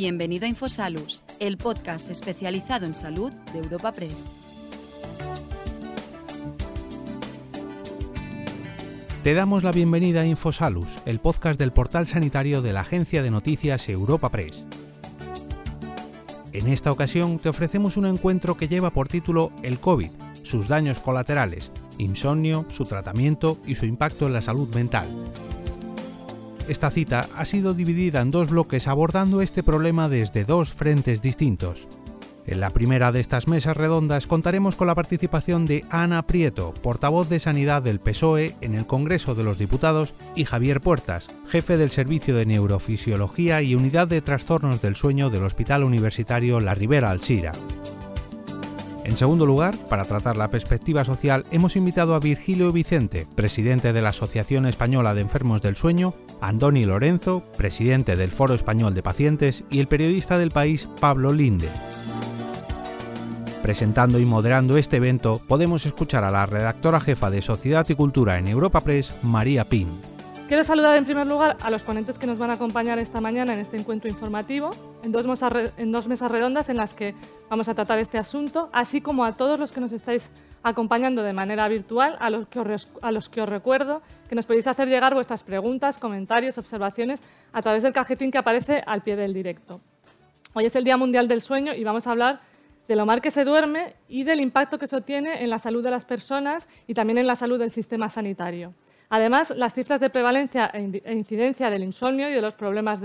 Bienvenido a Infosalus, el podcast especializado en salud de Europa Press. Te damos la bienvenida a Infosalus, el podcast del portal sanitario de la agencia de noticias Europa Press. En esta ocasión te ofrecemos un encuentro que lleva por título El COVID, sus daños colaterales, insomnio, su tratamiento y su impacto en la salud mental. Esta cita ha sido dividida en dos bloques abordando este problema desde dos frentes distintos. En la primera de estas mesas redondas contaremos con la participación de Ana Prieto, portavoz de Sanidad del PSOE en el Congreso de los Diputados, y Javier Puertas, jefe del Servicio de Neurofisiología y Unidad de Trastornos del Sueño del Hospital Universitario La Ribera Alsira. En segundo lugar, para tratar la perspectiva social, hemos invitado a Virgilio Vicente, presidente de la Asociación Española de Enfermos del Sueño, Andoni Lorenzo, presidente del Foro Español de Pacientes, y el periodista del país Pablo Linde. Presentando y moderando este evento, podemos escuchar a la redactora jefa de Sociedad y Cultura en Europa Press, María Pin. Quiero saludar en primer lugar a los ponentes que nos van a acompañar esta mañana en este encuentro informativo, en dos, mesas, redondas en las que vamos a tratar este asunto, así como a todos los que nos estáis acompañando de manera virtual, a los, que os, a los que os recuerdo que nos podéis hacer llegar vuestras preguntas, comentarios, observaciones a través del cajetín que aparece al pie del directo. Hoy es el Día Mundial del Sueño y vamos a hablar de lo mal que se duerme y del impacto que eso tiene en la salud de las personas y también en la salud del sistema sanitario. Además, las cifras de prevalencia e, e incidencia del insomnio y de los problemas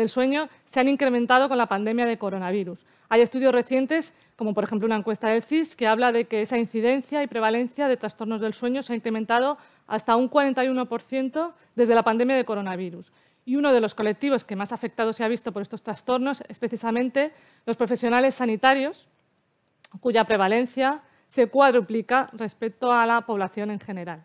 del sueño se han incrementado con la pandemia de coronavirus. Hay estudios recientes, como por ejemplo una encuesta del CIS, que habla de que esa incidencia y prevalencia de trastornos del sueño se ha incrementado hasta un 41% desde la pandemia de coronavirus. Y uno de los colectivos que más afectados se ha visto por estos trastornos es precisamente los profesionales sanitarios, cuya prevalencia se cuadruplica respecto a la población en general.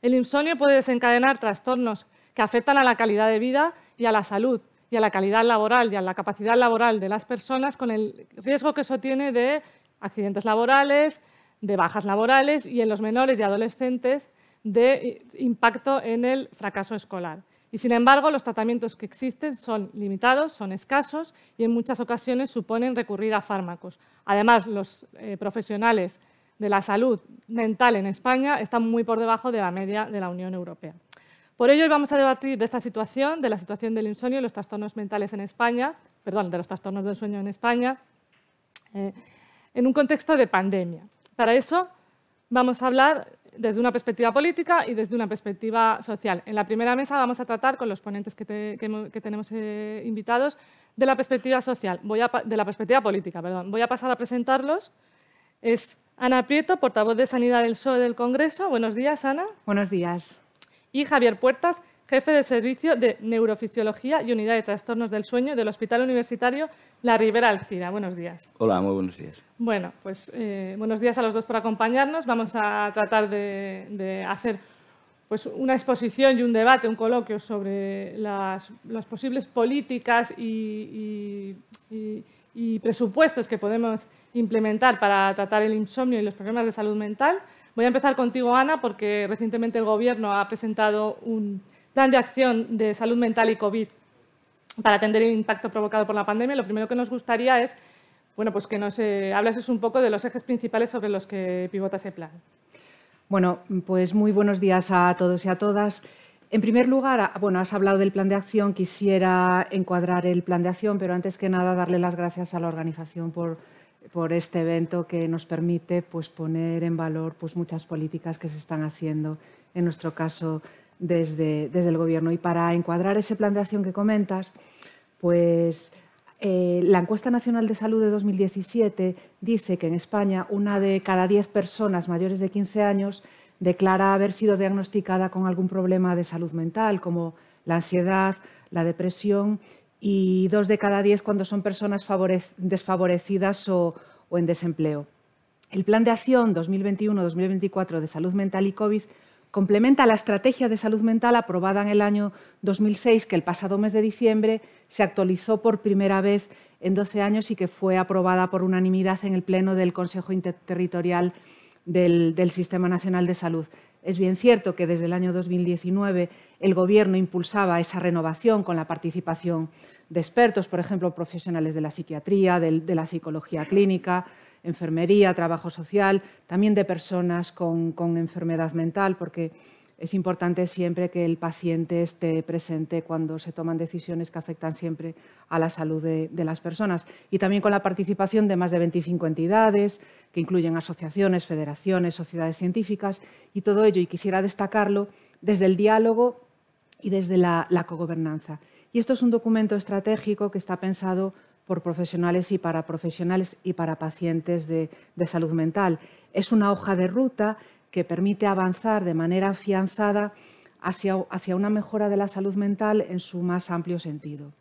El insomnio puede desencadenar trastornos que afectan a la calidad de vida y a la salud y a la calidad laboral y a la capacidad laboral de las personas con el riesgo que eso tiene de accidentes laborales, de bajas laborales y en los menores y adolescentes de impacto en el fracaso escolar. Y sin embargo, los tratamientos que existen son limitados, son escasos y en muchas ocasiones suponen recurrir a fármacos. Además, los eh, profesionales de la salud mental en España está muy por debajo de la media de la Unión Europea. Por ello, hoy vamos a debatir de esta situación, de la situación del insomnio y los trastornos mentales en España, perdón, de los trastornos del sueño en España, eh, en un contexto de pandemia. Para eso vamos a hablar desde una perspectiva política y desde una perspectiva social. En la primera mesa vamos a tratar con los ponentes que, tenemos eh, invitados de la perspectiva social, voy de la perspectiva política, perdón. Voy a pasar a presentarlos. Es Ana Prieto, portavoz de Sanidad del PSOE del Congreso. Buenos días, Ana. Buenos días. Y Javier Puertas, jefe de Servicio de Neurofisiología y Unidad de Trastornos del Sueño del Hospital Universitario La Ribera Alcira. Buenos días. Hola, muy buenos días. Bueno, pues eh, buenos días a los dos por acompañarnos. Vamos a tratar de, hacer pues, una exposición y un debate, un coloquio sobre las, posibles políticas y y presupuestos que podemos implementar para tratar el insomnio y los problemas de salud mental. Voy a empezar contigo, Ana, porque recientemente el Gobierno ha presentado un plan de acción de salud mental y COVID para atender el impacto provocado por la pandemia. Lo primero que nos gustaría es bueno, pues que nos eh, hablases un poco de los ejes principales sobre los que pivota ese plan. Bueno, pues muy buenos días a todos y a todas. En primer lugar, bueno, has hablado del plan de acción, quisiera encuadrar el plan de acción, pero antes que nada darle las gracias a la organización por, este evento que nos permite pues, poner en valor pues, muchas políticas que se están haciendo, en nuestro caso, desde, el Gobierno. Y para encuadrar ese plan de acción que comentas, pues eh, la encuesta nacional de salud de 2017 dice que en España una de cada diez personas mayores de 15 años declara haber sido diagnosticada con algún problema de salud mental, como la ansiedad, la depresión, y dos de cada diez cuando son personas desfavorecidas o, en desempleo. El Plan de Acción 2021-2024 de Salud Mental y COVID complementa la estrategia de salud mental aprobada en el año 2006, que el pasado mes de diciembre se actualizó por primera vez en 12 años y que fue aprobada por unanimidad en el Pleno del Consejo Interterritorial del, Sistema Nacional de Salud. Es bien cierto que desde el año 2019 el Gobierno impulsaba esa renovación con la participación de expertos, por ejemplo, profesionales de la psiquiatría, de, la psicología clínica, enfermería, trabajo social, también de personas con, enfermedad mental, porque es importante siempre que el paciente esté presente cuando se toman decisiones que afectan siempre a la salud de, las personas. Y también con la participación de más de 25 entidades, que incluyen asociaciones, federaciones, sociedades científicas y todo ello. Y quisiera destacarlo desde el diálogo y desde la, cogobernanza. Y esto es un documento estratégico que está pensado por profesionales y para profesionales y para pacientes de salud mental. Es una hoja de ruta que permite avanzar de manera afianzada hacia, hacia una mejora de la salud mental en su más amplio sentido.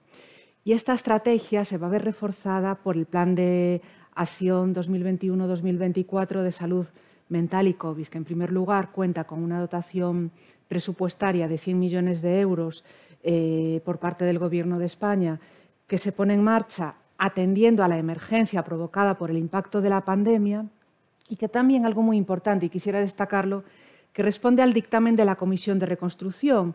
Y esta estrategia se va a ver reforzada por el Plan de Acción 2021-2024 de Salud Mental y COVID, que en primer lugar cuenta con una dotación presupuestaria de 100 millones de euros eh, por parte del Gobierno de España, que se pone en marcha atendiendo a la emergencia provocada por el impacto de la pandemia. Y que también algo muy importante, y quisiera destacarlo, que responde al dictamen de la Comisión de Reconstrucción,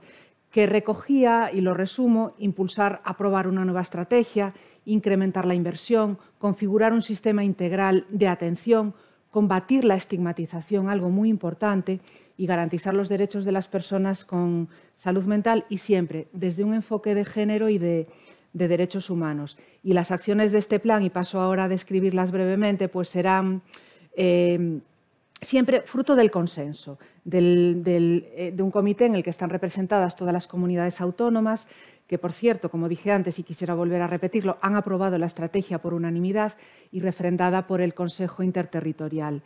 que recogía, y lo resumo, impulsar, aprobar una nueva estrategia, incrementar la inversión, configurar un sistema integral de atención, combatir la estigmatización, algo muy importante, y garantizar los derechos de las personas con salud mental y siempre desde un enfoque de género y de, de derechos humanos. Y las acciones de este plan, y paso ahora a describirlas brevemente, pues serán Em, siempre fruto del consenso, eh, de un comité en el que están representadas todas las comunidades autónomas, que por cierto, como dije antes y quisiera volver a repetirlo, han aprobado la estrategia por unanimidad y refrendada por el Consejo Interterritorial.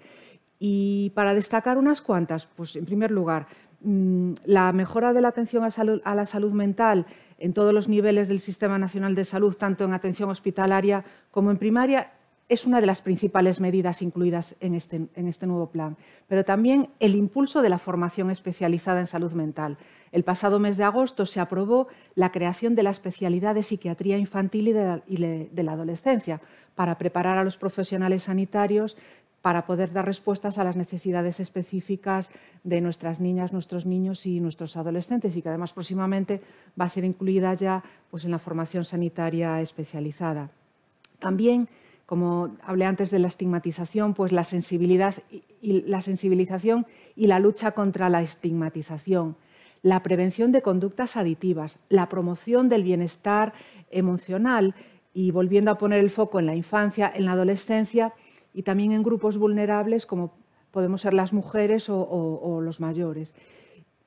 Y para destacar unas cuantas, pues en primer lugar, mm, la mejora de la atención a la salud mental en todos los niveles del Sistema Nacional de Salud, tanto en atención hospitalaria como en primaria, es una de las principales medidas incluidas este, en este, nuevo plan, pero también el impulso de la formación especializada en salud mental. El pasado mes de agosto se aprobó la creación de la especialidad de psiquiatría infantil y de, la adolescencia para preparar a los profesionales sanitarios para poder dar respuestas a las necesidades específicas de nuestras niñas, nuestros niños y nuestros adolescentes y que además próximamente va a ser incluida ya pues, en la formación sanitaria especializada. También como hablé antes de la estigmatización, pues la, sensibilidad y, la sensibilización y la lucha contra la estigmatización, la prevención de conductas aditivas, la promoción del bienestar emocional y volviendo a poner el foco en la infancia, en la adolescencia y también en grupos vulnerables como podemos ser las mujeres o los mayores.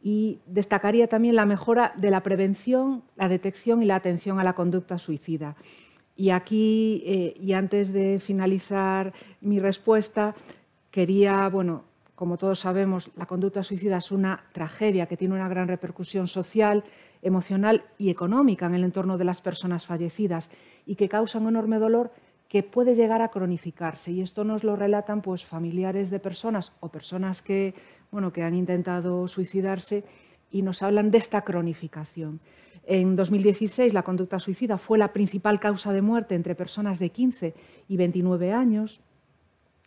Y destacaría también la mejora de la prevención, la detección y la atención a la conducta suicida. Y aquí, eh, y antes de finalizar mi respuesta, quería, bueno, como todos sabemos, la conducta suicida es una tragedia que tiene una gran repercusión social, emocional y económica en el entorno de las personas fallecidas y que causa un enorme dolor que puede llegar a cronificarse. Y esto nos lo relatan pues, familiares de personas o personas que, bueno, que han intentado suicidarse y nos hablan de esta cronificación. En 2016, la conducta suicida fue la principal causa de muerte entre personas de 15 y 29 años,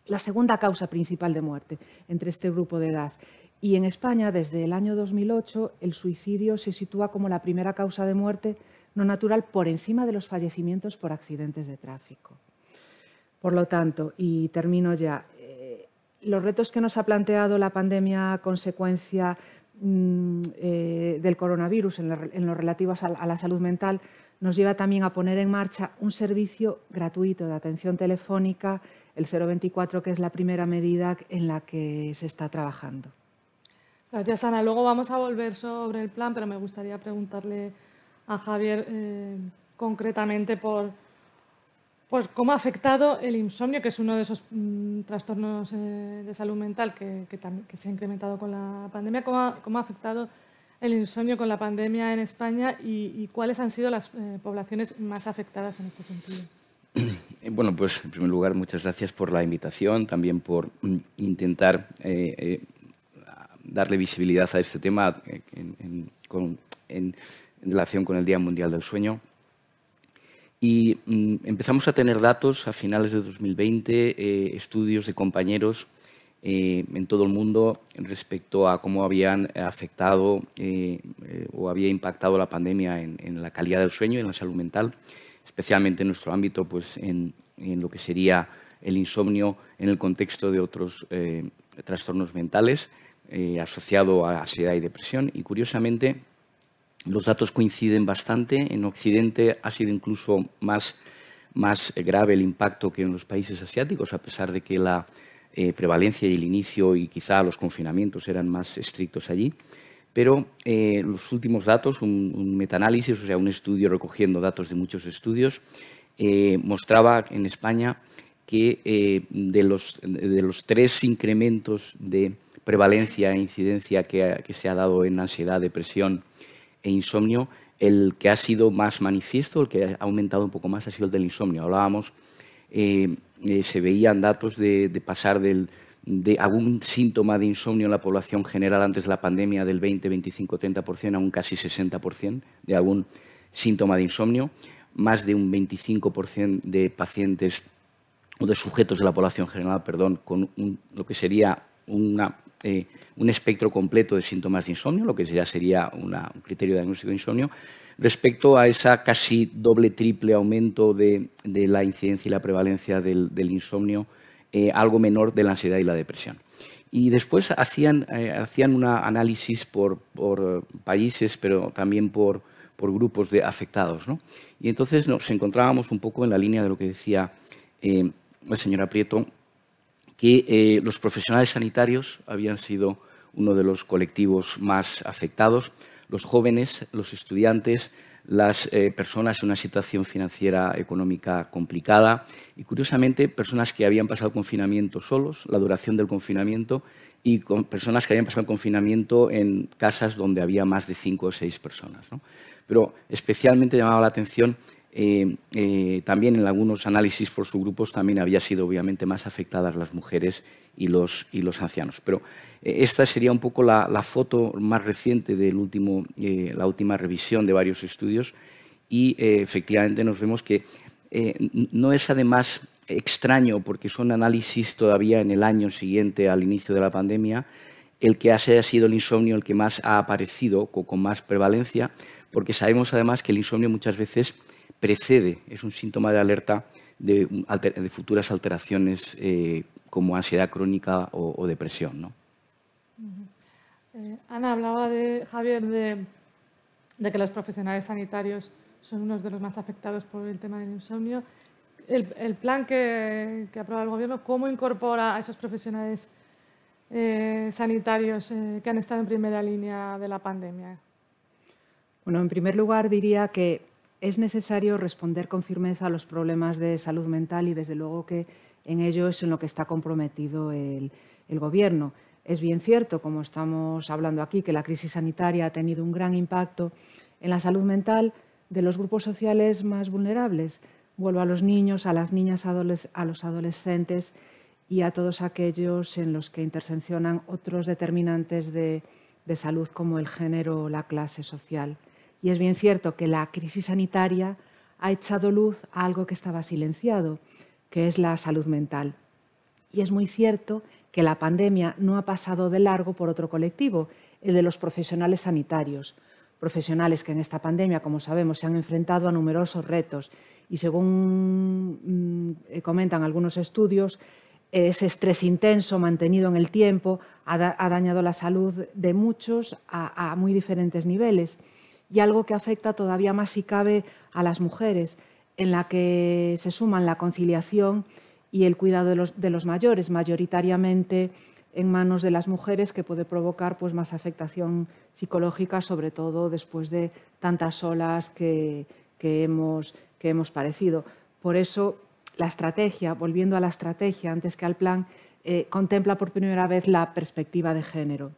la segunda causa principal de muerte entre este grupo de edad. Y en España, desde el año 2008, el suicidio se sitúa como la primera causa de muerte no natural por encima de los fallecimientos por accidentes de tráfico. Por lo tanto, y termino ya, eh, los retos que nos ha planteado la pandemia a consecuencia eh, del coronavirus en, lo relativo a, la salud mental nos lleva también a poner en marcha un servicio gratuito de atención telefónica, el 024, que es la primera medida en la que se está trabajando. Gracias, Ana. Luego vamos a volver sobre el plan, pero me gustaría preguntarle a Javier eh, concretamente por, pues cómo ha afectado el insomnio, que es uno de esos mm, trastornos eh, de salud mental que, se ha incrementado con la pandemia, cómo ha, afectado el insomnio con la pandemia en España y, cuáles han sido las eh, poblaciones más afectadas en este sentido. Eh, bueno, pues en primer lugar, muchas gracias por la invitación, también por mm, intentar darle visibilidad a este tema en relación con el Día Mundial del Sueño. Y mm, empezamos a tener datos a finales de 2020, eh, estudios de compañeros eh, en todo el mundo respecto a cómo habían afectado eh, eh, o había impactado la pandemia en, la calidad del sueño y en la salud mental, especialmente en nuestro ámbito, pues en, lo que sería el insomnio en el contexto de otros trastornos mentales asociado a ansiedad y depresión. Y curiosamente, los datos coinciden bastante. En Occidente ha sido incluso más, más grave el impacto que en los países asiáticos, a pesar de que la eh, prevalencia y el inicio y quizá los confinamientos eran más estrictos allí. Pero eh, los últimos datos, un, un metaanálisis, o sea, un estudio recogiendo datos de muchos estudios, eh, mostraba en España que de, los, de los tres incrementos de prevalencia e incidencia que, que, se ha dado en ansiedad, depresión e insomnio, el que ha sido más manifiesto, el que ha aumentado un poco más, ha sido el del insomnio. Hablábamos eh, se veían datos de, pasar de algún síntoma de insomnio en la población general antes de la pandemia del 20, 25, 30% a un casi 60% de algún síntoma de insomnio, más de un 25% de pacientes o de sujetos de la población general, perdón, con lo que sería eh, un espectro completo de síntomas de insomnio, lo que ya sería un criterio diagnóstico de insomnio, respecto a esa casi doble, triple aumento de, la incidencia y la prevalencia del, insomnio, eh, algo menor de la ansiedad y la depresión. Y después hacían, eh, un análisis por, países, pero también por, grupos de afectados. Y entonces nos encontrábamos un poco en la línea de lo que decía eh, la señora Prieto, que los profesionales sanitarios habían sido uno de los colectivos más afectados, los jóvenes, los estudiantes, las eh, personas en una situación financiera económica complicada y, curiosamente, personas que habían pasado confinamiento solos, la duración del confinamiento, y con personas que habían pasado confinamiento en casas donde había más de cinco o seis personas. Pero especialmente llamaba la atención eh, eh, también en algunos análisis por subgrupos también había sido obviamente más afectadas las mujeres y los, y los ancianos. Pero eh, esta sería un poco la, foto más reciente de la última revisión de varios estudios y efectivamente nos vemos que no es además extraño porque son análisis todavía en el año siguiente al inicio de la pandemia el que haya sido el insomnio el que más ha aparecido con más prevalencia porque sabemos además que el insomnio muchas veces precede, es un síntoma de alerta de, futuras alteraciones eh, como ansiedad crónica o, depresión. ¿no? Eh, Ana hablaba de, Javier, de, que los profesionales sanitarios son unos de los más afectados por el tema del insomnio. El, plan que, que, aprueba el Gobierno, ¿cómo incorpora a esos profesionales eh, sanitarios que han estado en primera línea de la pandemia? Bueno, en primer lugar diría que es necesario responder con firmeza a los problemas de salud mental y desde luego que en ello es en lo que está comprometido el, Gobierno. Es bien cierto, como estamos hablando aquí, que la crisis sanitaria ha tenido un gran impacto en la salud mental de los grupos sociales más vulnerables. Vuelvo a los niños, a las niñas, a los adolescentes y a todos aquellos en los que interseccionan otros determinantes de salud como el género o la clase social. Y es bien cierto que la crisis sanitaria ha echado luz a algo que estaba silenciado, que es la salud mental. Y es muy cierto que la pandemia no ha pasado de largo por otro colectivo, el de los profesionales sanitarios. Profesionales que en esta pandemia, como sabemos, se han enfrentado a numerosos retos y según mm, comentan algunos estudios, ese estrés intenso mantenido en el tiempo ha, dañado la salud de muchos a muy diferentes niveles y algo que afecta todavía más si cabe a las mujeres, en la que se suman la conciliación y el cuidado de los, mayores, mayoritariamente en manos de las mujeres, que puede provocar pues, más afectación psicológica, sobre todo después de tantas olas que, hemos, que hemos padecido. Por eso, la estrategia, volviendo a la estrategia antes que al plan, eh, contempla por primera vez la perspectiva de género.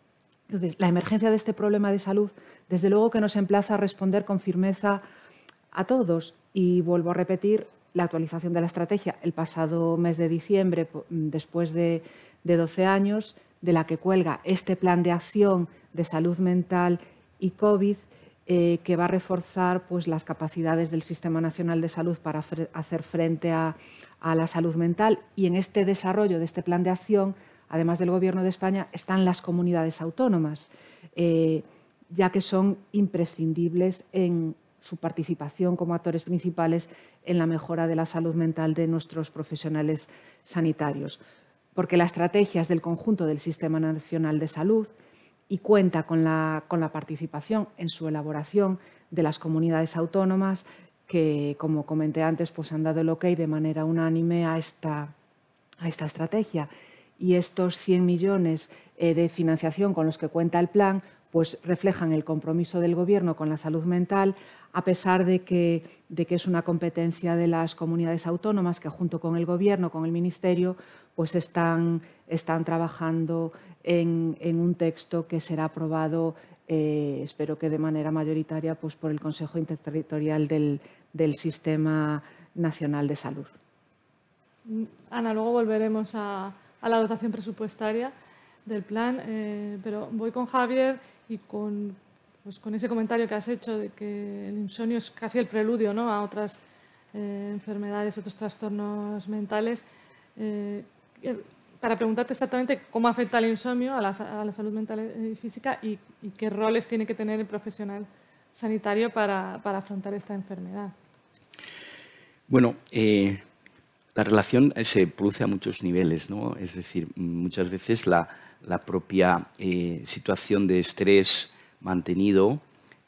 La emergencia de este problema de salud, desde luego que nos emplaza a responder con firmeza a todos. Y vuelvo a repetir la actualización de la estrategia el pasado mes de diciembre, después de, 12 años, de la que cuelga este plan de acción de salud mental y COVID, eh, que va a reforzar pues, las capacidades del Sistema Nacional de Salud para hacer frente a la salud mental. Y en este desarrollo de este plan de acción además del Gobierno de España, están las comunidades autónomas, eh, ya que son imprescindibles en su participación como actores principales en la mejora de la salud mental de nuestros profesionales sanitarios. Porque la estrategia es del conjunto del Sistema Nacional de Salud y cuenta con la, con la participación en su elaboración de las comunidades autónomas que, como comenté antes, pues han dado el ok de manera unánime a esta, a esta estrategia. Y estos 100 millones eh, de financiación con los que cuenta el plan pues reflejan el compromiso del Gobierno con la salud mental, a pesar de que, de que, es una competencia de las comunidades autónomas que junto con el Gobierno, con el Ministerio, pues están, están trabajando en, en, un texto que será aprobado, eh, espero que de manera mayoritaria, pues por el Consejo Interterritorial del, del Sistema Nacional de Salud. Ana, luego volveremos a, a la dotación presupuestaria del plan, eh, pero voy con Javier y con, pues con ese comentario que has hecho de que el insomnio es casi el preludio ¿no? a otras eh, enfermedades, otros trastornos mentales. Eh, para preguntarte exactamente cómo afecta el insomnio a la, a la salud mental y física y, qué roles tiene que tener el profesional sanitario para, para afrontar esta enfermedad. Bueno, la relación se produce a muchos niveles, ¿no? Es decir, muchas veces la, propia eh, situación de estrés mantenido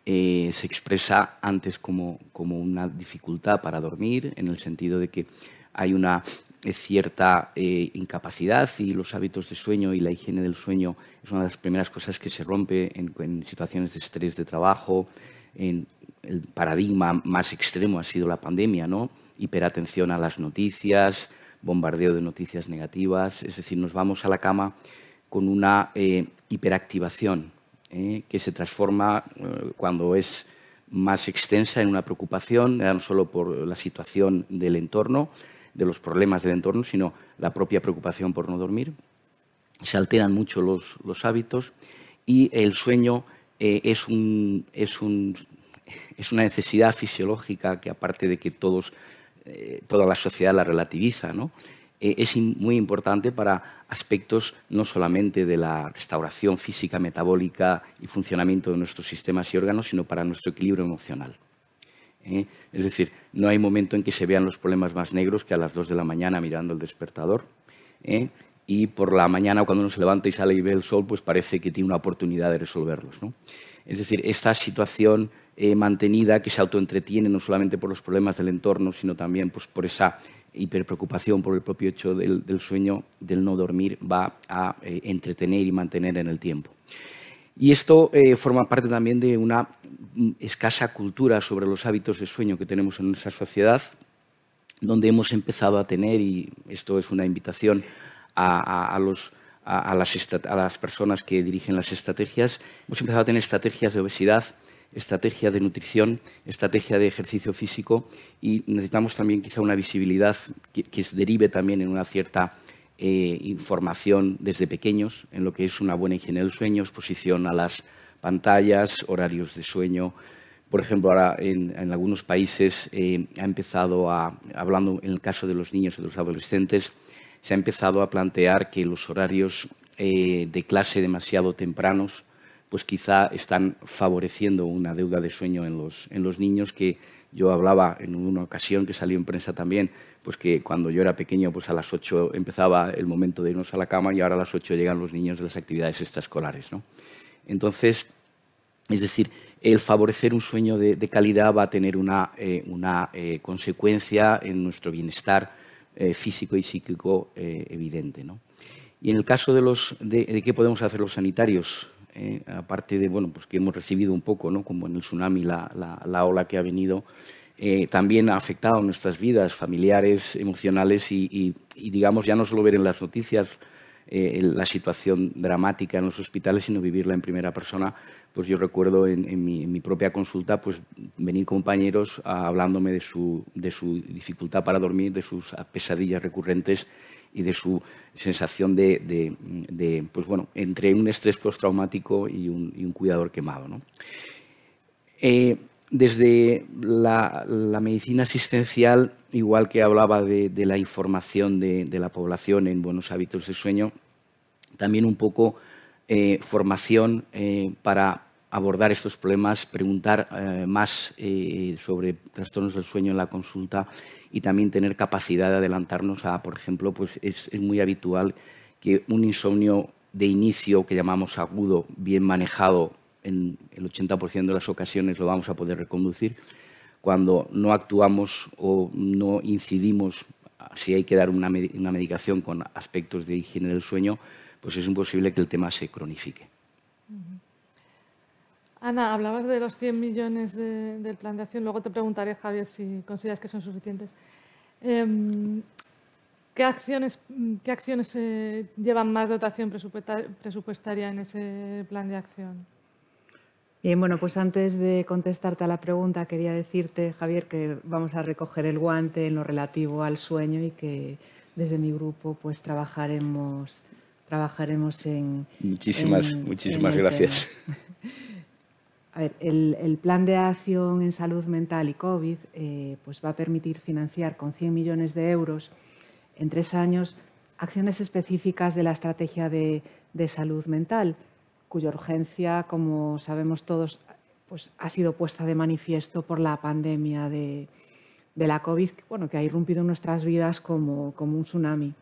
eh, se expresa antes como, como, una dificultad para dormir, en el sentido de que hay una eh, cierta eh, incapacidad y los hábitos de sueño y la higiene del sueño es una de las primeras cosas que se rompe en, situaciones de estrés de trabajo. El paradigma más extremo ha sido la pandemia, ¿no? Hiperatención a las noticias, bombardeo de noticias negativas, es decir, nos vamos a la cama con una eh, hiperactivación eh, que se transforma eh, cuando es más extensa en una preocupación, no solo por la situación del entorno, de los problemas del entorno, sino la propia preocupación por no dormir. Se alteran mucho los, hábitos y el sueño es, una necesidad fisiológica que aparte de que todos, toda la sociedad la relativiza, ¿no? Eh, es muy importante para aspectos no solamente de la restauración física, metabólica y funcionamiento de nuestros sistemas y órganos, sino para nuestro equilibrio emocional. ¿eh? Es decir, no hay momento en que se vean los problemas más negros que a las 2 de la mañana mirando el despertador. ¿eh? Y por la mañana, cuando uno se levanta y sale y ve el sol, pues parece que tiene una oportunidad de resolverlos. Es decir, esta situación mantenida que se autoentretiene no solamente por los problemas del entorno, sino también pues, por esa hiperpreocupación por el propio hecho del, sueño, del no dormir, va a eh, entretener y mantener en el tiempo. Y esto eh, forma parte también de una mm, escasa cultura sobre los hábitos de sueño que tenemos en nuestra sociedad, donde hemos empezado a tener, y esto es una invitación a, los, a, las, a las personas que dirigen las estrategias, hemos empezado a tener estrategias de obesidad estrategia de nutrición, estrategia de ejercicio físico y necesitamos también quizá una visibilidad que, se derive también en una cierta eh, información desde pequeños en lo que es una buena higiene del sueño, exposición a las pantallas, horarios de sueño. Por ejemplo, ahora en, algunos países eh, ha empezado a, hablando en el caso de los niños y de los adolescentes, se ha empezado a plantear que los horarios eh, de clase demasiado tempranos pues quizá están favoreciendo una deuda de sueño en los, en los niños que yo hablaba en una ocasión que salió en prensa también, pues que cuando yo era pequeño, pues a las 8 empezaba el momento de irnos a la cama y ahora a las 8 llegan los niños de las actividades extraescolares. ¿no? Entonces, es decir, el favorecer un sueño de, calidad va a tener una, eh, una eh, consecuencia en nuestro bienestar eh, físico y psíquico evidente. ¿no? Y en el caso de, los, de, de qué podemos hacer los sanitarios, eh, aparte de bueno, pues que hemos recibido un poco, ¿no? como en el tsunami, la, la, ola que ha venido, eh, también ha afectado nuestras vidas familiares, emocionales y, digamos, ya no solo ver en las noticias eh, la situación dramática en los hospitales, sino vivirla en primera persona. Pues yo recuerdo en, mi, propia consulta pues, venir compañeros hablándome de su, de su dificultad para dormir, de sus pesadillas recurrentes y de su sensación de, pues bueno, entre un estrés postraumático y un, y un cuidador quemado. ¿no? Eh, desde la, medicina asistencial, igual que hablaba de, la información de, la población en buenos hábitos de sueño, también un poco eh, formación eh, para abordar estos problemas, preguntar más sobre trastornos del sueño en la consulta y también tener capacidad de adelantarnos a, por ejemplo, pues es, muy habitual que un insomnio de inicio que llamamos agudo, bien manejado, en el 80% de las ocasiones lo vamos a poder reconducir. Cuando no actuamos o no incidimos, si hay que dar una, medicación con aspectos de higiene del sueño, pues es imposible que el tema se cronifique. Ana, hablabas de los 100 millones del plan de acción, luego te preguntaré, Javier, si consideras que son suficientes. Em, ¿Qué acciones, qué acciones eh, llevan más dotación presupuestaria en ese plan de acción? Bien, bueno, pues antes de contestarte a la pregunta, quería decirte, Javier, que vamos a recoger el guante en lo relativo al sueño y que desde mi grupo pues trabajaremos, trabajaremos en... Muchísimas, muchísimas gracias. El, plan de acción en salud mental y COVID eh, pues va a permitir financiar con 100 millones de euros en tres años acciones específicas de la estrategia de, salud mental, cuya urgencia, como sabemos todos, pues, ha sido puesta de manifiesto por la pandemia de, la COVID, bueno, que ha irrumpido en nuestras vidas como, como un tsunami.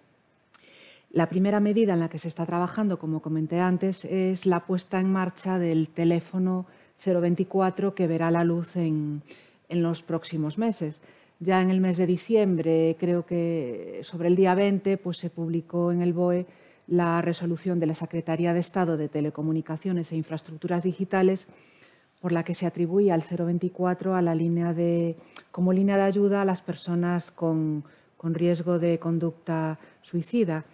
La primera medida en la que se está trabajando, como comenté antes, es la puesta en marcha del teléfono 024 que verá la luz en, en los próximos meses. Ya en el mes de diciembre, creo que sobre el día 20, pues se publicó en el BOE la resolución de la Secretaría de Estado de Telecomunicaciones e Infraestructuras Digitales por la que se atribuía al 024 a la línea de, como línea de ayuda a las personas con, con riesgo de conducta suicida,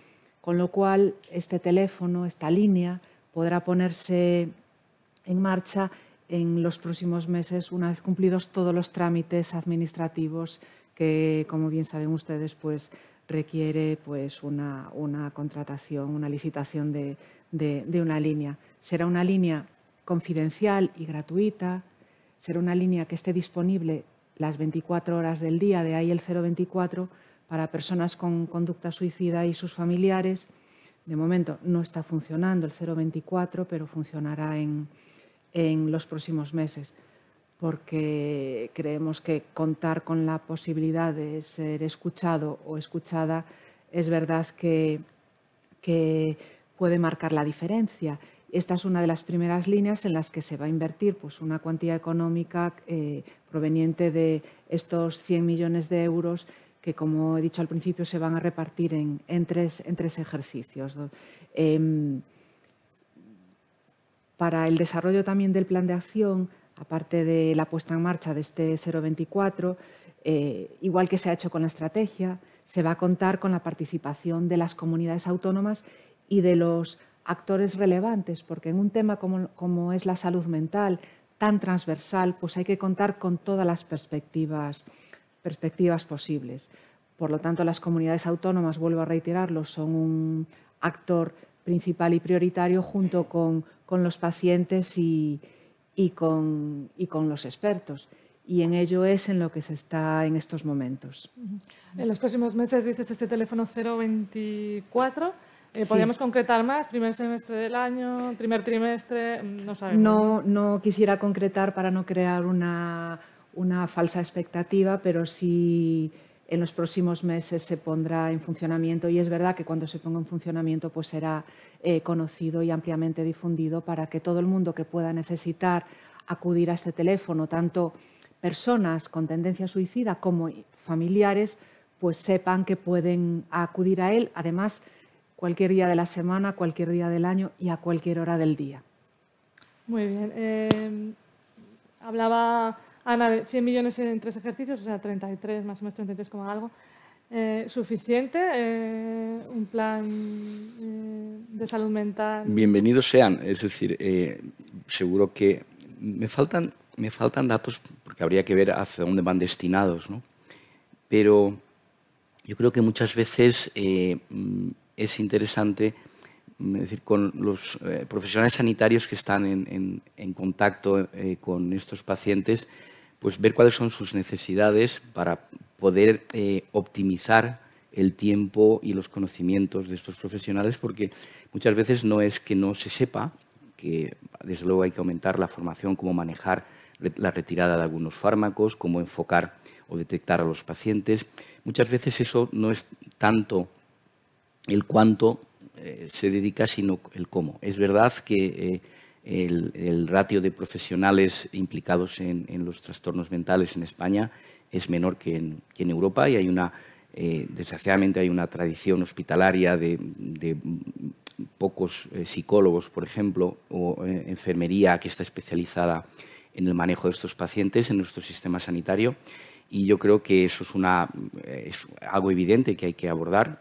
con lo cual este teléfono, esta línea, podrá ponerse en marcha en los próximos meses, una vez cumplidos todos los trámites administrativos que, como bien saben ustedes, pues requiere pues, una, contratación, una licitación de, una línea. Será una línea confidencial y gratuita, será una línea que esté disponible las 24 horas del día, de ahí el 024, para personas con conducta suicida y sus familiares. De momento no está funcionando el 024, pero funcionará en, en los próximos meses, porque creemos que contar con la posibilidad de ser escuchado o escuchada es verdad que, puede marcar la diferencia. Esta es una de las primeras líneas en las que se va a invertir pues, una cuantía económica eh, proveniente de estos 100 millones de euros que, como he dicho al principio, se van a repartir en, tres, ejercicios. Em, para el desarrollo también del plan de acción, aparte de la puesta en marcha de este 024, eh, igual que se ha hecho con la estrategia, se va a contar con la participación de las comunidades autónomas y de los actores relevantes, porque en un tema como, es la salud mental, tan transversal, pues hay que contar con todas las perspectivas, perspectivas posibles. Por lo tanto, las comunidades autónomas, vuelvo a reiterarlo, son un actor principal y prioritario junto con, los pacientes y, con, con, los expertos. Y en ello es en lo que se está en estos momentos. En los próximos meses dices este teléfono 024. Eh, ¿Podríamos concretar más? ¿Primer semestre del año? ¿Primer trimestre? No sabemos. No, no quisiera concretar para no crear una, una falsa expectativa, pero sí en los próximos meses se pondrá en funcionamiento y es verdad que cuando se ponga en funcionamiento pues será eh, conocido y ampliamente difundido para que todo el mundo que pueda necesitar acudir a este teléfono, tanto personas con tendencia suicida como familiares, pues sepan que pueden acudir a él, además cualquier día de la semana, cualquier día del año y a cualquier hora del día. Muy bien. Eh, hablaba Ana, de 100 millones en tres ejercicios, o sea, 33, más o menos 33 como algo. Eh, ¿Suficiente eh, un plan eh, de salud mental? Bienvenidos sean. Es decir, seguro que me faltan, me faltan datos porque habría que ver hacia dónde van destinados, ¿no? Pero yo creo que muchas veces es interesante decir, con los profesionales sanitarios que están en, en contacto con estos pacientes, pues ver cuáles son sus necesidades para poder eh, optimizar el tiempo y los conocimientos de estos profesionales, porque muchas veces no es que no se sepa, que desde luego hay que aumentar la formación, cómo manejar la retirada de algunos fármacos, cómo enfocar o detectar a los pacientes. Muchas veces eso no es tanto el cuánto eh, se dedica, sino el cómo. Es verdad que eh, el, ratio de profesionales implicados en, los trastornos mentales en España es menor que en, Europa y hay una, eh, desgraciadamente hay una tradición hospitalaria de, pocos psicólogos, por ejemplo, o enfermería que está especializada en el manejo de estos pacientes en nuestro sistema sanitario y yo creo que eso es, una, es algo evidente que hay que abordar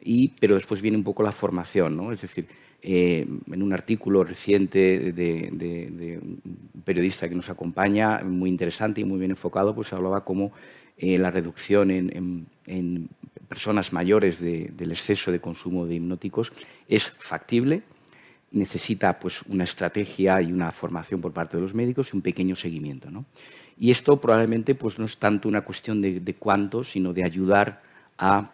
y, pero después viene un poco la formación, ¿no? Es decir, eh, en un artículo reciente de, un periodista que nos acompaña, muy interesante y muy bien enfocado, pues hablaba cómo eh, la reducción en, personas mayores del exceso de consumo de hipnóticos es factible, necesita pues, una estrategia y una formación por parte de los médicos y un pequeño seguimiento. ¿no? Y esto probablemente pues, no es tanto una cuestión de, de cuánto, sino de ayudar a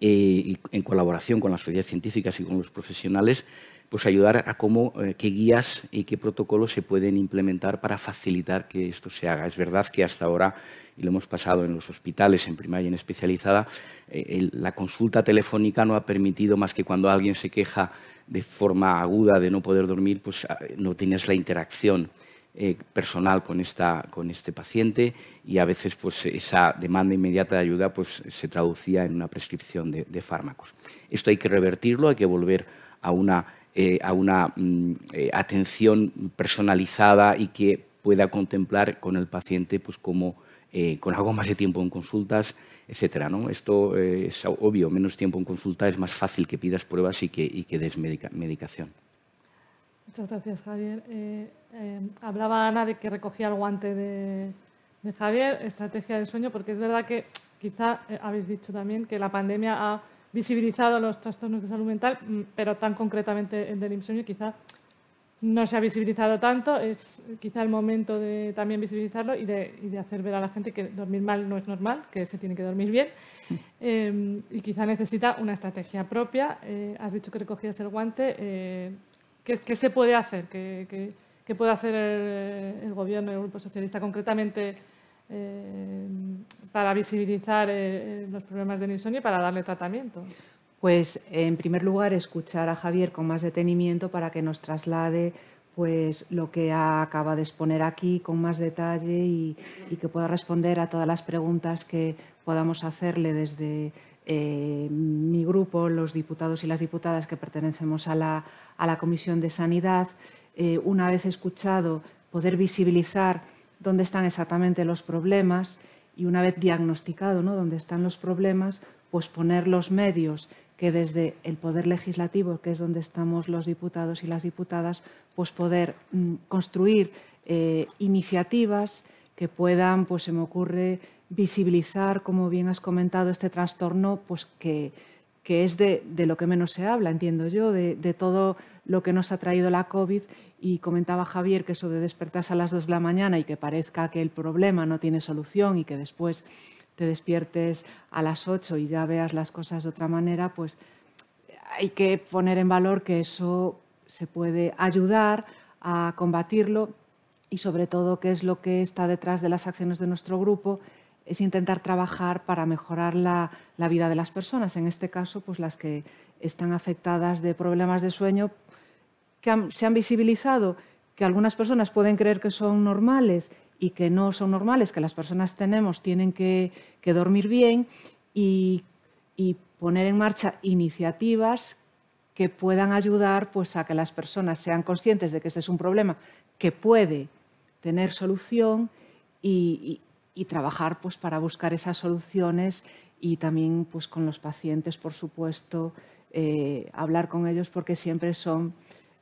eh, en colaboración con las sociedades científicas y con los profesionales, pues ayudar a cómo, eh, qué guías y qué protocolos se pueden implementar para facilitar que esto se haga. Es verdad que hasta ahora, y lo hemos pasado en los hospitales, en primaria y en especializada, eh, la consulta telefónica no ha permitido más que cuando alguien se queja de forma aguda de no poder dormir, pues ah, no tienes la interacción eh, personal con, esta, con este paciente y a veces pues, esa demanda inmediata de ayuda pues, se traducía en una prescripción de, fármacos. Esto hay que revertirlo, hay que volver a una, eh, a una mm, eh, atención personalizada y que pueda contemplar con el paciente pues, como, con algo más de tiempo en consultas, etcétera. ¿no? Esto es obvio, menos tiempo en consulta es más fácil que pidas pruebas y que, y que des medicación. Muchas gracias, Javier. Eh, eh, hablaba Ana de que recogía el guante de, Javier, estrategia del sueño, porque es verdad que quizá eh, habéis dicho también que la pandemia ha visibilizado los trastornos de salud mental, mm, pero tan concretamente el del insomnio quizá no se ha visibilizado tanto. Es quizá el momento de también visibilizarlo y de, hacer ver a la gente que dormir mal no es normal, que se tiene que dormir bien. y quizá necesita una estrategia propia. has dicho que recogías el guante. ¿Qué, se puede hacer? ¿Qué, puede hahacer el, Gobierno y el Grupo Socialista concretamente eh, para visibilizar eh, los problemas de insomnio y para darle tratamiento? Pues, en primer lugar, escuchar a Javier con más detenimiento para que nos traslade pues, lo que acaba de exponer aquí con más detalle y, que pueda responder a todas las preguntas que podamos hacerle desde eh, mi grupo, los diputados y las diputadas que pertenecemos a la, a la Comisión de Sanidad, eh, una vez escuchado, poder visibilizar dónde están exactamente los problemas y una vez diagnosticado ¿no? dónde están los problemas, pues poner los medios que desde el Poder Legislativo, que es donde estamos los diputados y las diputadas, pues poder mm, construir eh, iniciativas que puedan, pues se me ocurre, visibilizar, como bien has comentado, este trastorno, pues que, que es de, lo que menos se habla, entiendo yo, de, todo lo que nos ha traído la COVID. Y comentaba Javier que eso de despertarse a las 2 de la mañana y que parezca que el problema no tiene solución y que después te despiertes a las 8 y ya veas las cosas de otra manera, pues hay que poner en valor que eso se puede ayudar a combatirlo y sobre todo qué es lo que está detrás de las acciones de nuestro grupo es intentar trabajar para mejorar la, vida de las personas, en este caso, pues las que están afectadas de problemas de sueño que se han visibilizado, que algunas personas pueden creer que son normales y que no son normales, que las personas tenemos, tienen que, dormir bien y, poner en marcha iniciativas que puedan ayudar pues, a que las personas sean conscientes de que este es un problema que puede tener solución y, y trabajar pues, para buscar esas soluciones y también pues, con los pacientes, por supuesto, eh, hablar con ellos porque siempre son,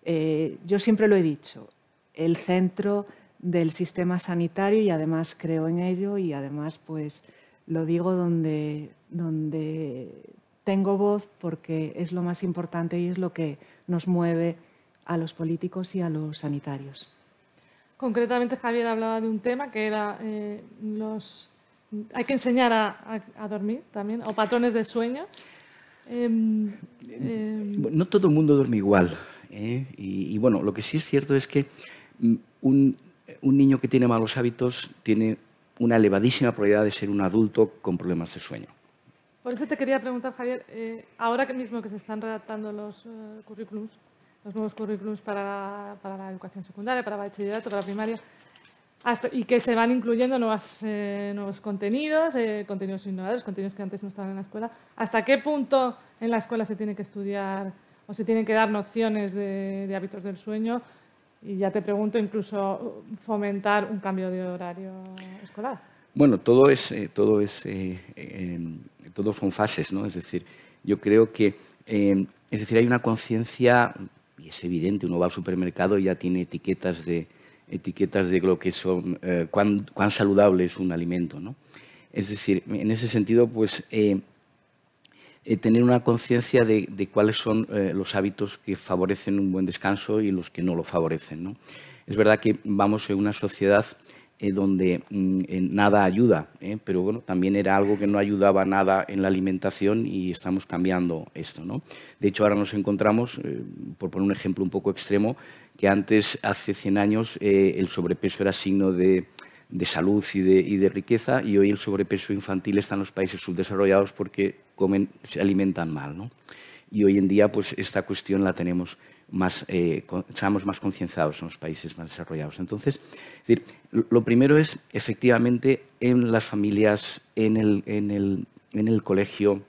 eh, yo siempre lo he dicho, el centro del sistema sanitario y además creo en ello y además pues lo digo donde, donde tengo voz porque es lo más importante y es lo que nos mueve a los políticos y a los sanitarios. Concretamente, Javier hablaba de un tema que era eh, los hay que enseñar a, dormir también, o patrones de sueño. Em, em, no todo el mundo duerme igual. ¿eh? Y, bueno, lo que sí es cierto es que mm, un, niño que tiene malos hábitos tiene una elevadísima probabilidad de ser un adulto con problemas de sueño. Por eso te quería preguntar, Javier, eh, ahora mismo que se están redactando los eh, currículums, los nuevos currículums para, para, la educación secundaria, para bachillerato, para primaria, y que se van incluyendo nuevas, eh, nuevos contenidos, eh, contenidos innovadores, contenidos que antes no estaban en la escuela. ¿Hasta qué punto en la escuela se tiene que estudiar o se tienen que dar nociones de, hábitos del sueño? Y ya te pregunto, incluso fomentar un cambio de horario escolar. Bueno, todo es, eh, todo es, em, todo son fases, ¿no? Es decir, yo creo que, em, es decir, hay una conciencia y es evidente, uno va al supermercado y ya tiene etiquetas de etiquetas de lo que son, eh, cuán, saludable es un alimento. ¿no? Es decir, en ese sentido, pues eh, eh, tener una conciencia de, cuáles son los hábitos que favorecen un buen descanso y los que no lo favorecen. ¿no? Es verdad que vamos en una sociedad donde mm, nada ayuda, pero bueno, también era algo que no ayudaba nada en la alimentación y estamos cambiando esto. ¿no? De hecho, ahora nos encontramos, por poner un ejemplo un poco extremo, que antes, hace 100 años, eh, el sobrepeso era signo de, salud y de, riqueza y hoy el sobrepeso infantil está en los países subdesarrollados porque se alimentan mal. ¿no? Y hoy en día pues, esta cuestión la tenemos más, eh, más concienciados en los países más desarrollados. Entonces, lo primero es efectivamente en las familias, en el, colegio,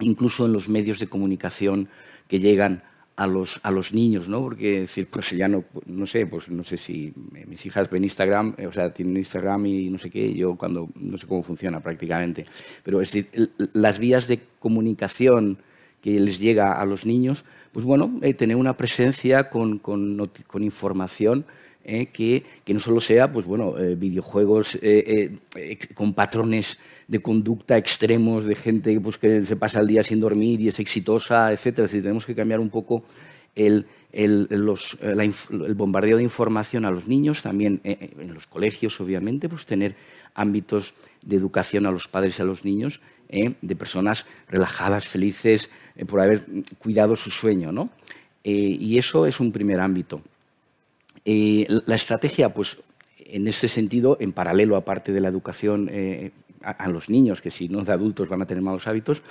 incluso en los medios de comunicación que llegan a los, niños, ¿no? Porque decir, pues ya no, sé, pues no sé si mis hijas ven Instagram, eh, o sea, tienen Instagram y no sé qué, yo cuando no sé cómo funciona prácticamente. Pero es decir, las vías de comunicación que les llega a los niños, pues bueno, eh, tener una presencia con, con, información eh, que, que, no solo sea, pues bueno, videojuegos con patrones de conducta extremos, de gente pues, que se pasa el día sin dormir y es exitosa, etc. Es tenemos que cambiar un poco el, el, bombardeo de información a los niños, también eh, eh, en los colegios, obviamente, pues tener ámbitos de educación a los padres y a los niños, eh, de personas relajadas, felices, por haber cuidado su sueño. ¿no? y eso es un primer ámbito. la estrategia, pues, en ese sentido, en paralelo, aparte de la educación a, los niños, que si no de adultos van a tener malos hábitos,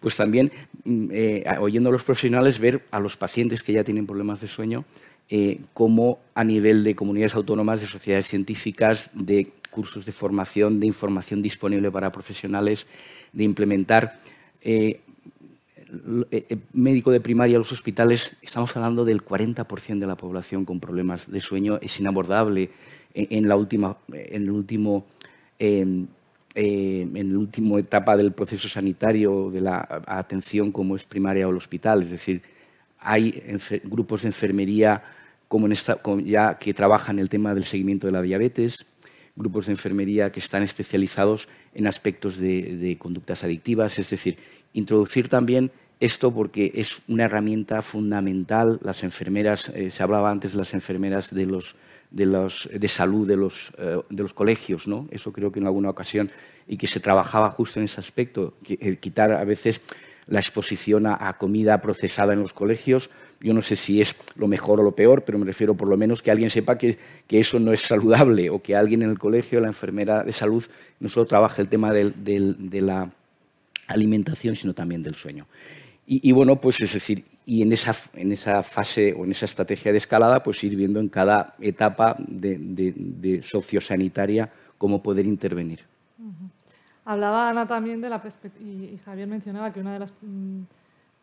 pues también, mm, eh, oyendo a los profesionales, ver a los pacientes que ya tienen problemas de sueño, eh, cómo a nivel de comunidades autónomas, de sociedades científicas, de cursos de formación, de información disponible para profesionales, de implementar eh, médico de primaria a los hospitales, estamos hablando del 40% de la población con problemas de sueño, es inabordable en, la última, en el último eh, en la última etapa del proceso sanitario de la atención como es primaria o el hospital. Es decir, hay grupos de enfermería como en esta, ya que trabajan el tema del seguimiento de la diabetes, grupos de enfermería que están especializados en aspectos de, conductas adictivas. Es decir, introducir también esto porque es una herramienta fundamental. Las enfermeras, eh, se hablaba antes de las enfermeras de los de, los, de salud de los, eh, de los colegios, ¿no? Eso creo que en alguna ocasión, y que se trabajaba justo en ese aspecto, eh, quitar a veces la exposición a, comida procesada en los colegios. Yo no sé si es lo mejor o lo peor, pero me refiero por lo menos que alguien sepa que, que eso no es saludable o que alguien en el colegio, la enfermera de salud, no solo trabaje el tema de la alimentación, sino también del sueño. Y, bueno, pues es decir, y en esa, en esa fase o en esa estrategia de escalada, pues ir viendo en cada etapa de, sociosanitaria cómo poder intervenir. Hablaba Ana también de la perspectiva, y Javier mencionaba que uno de, mm,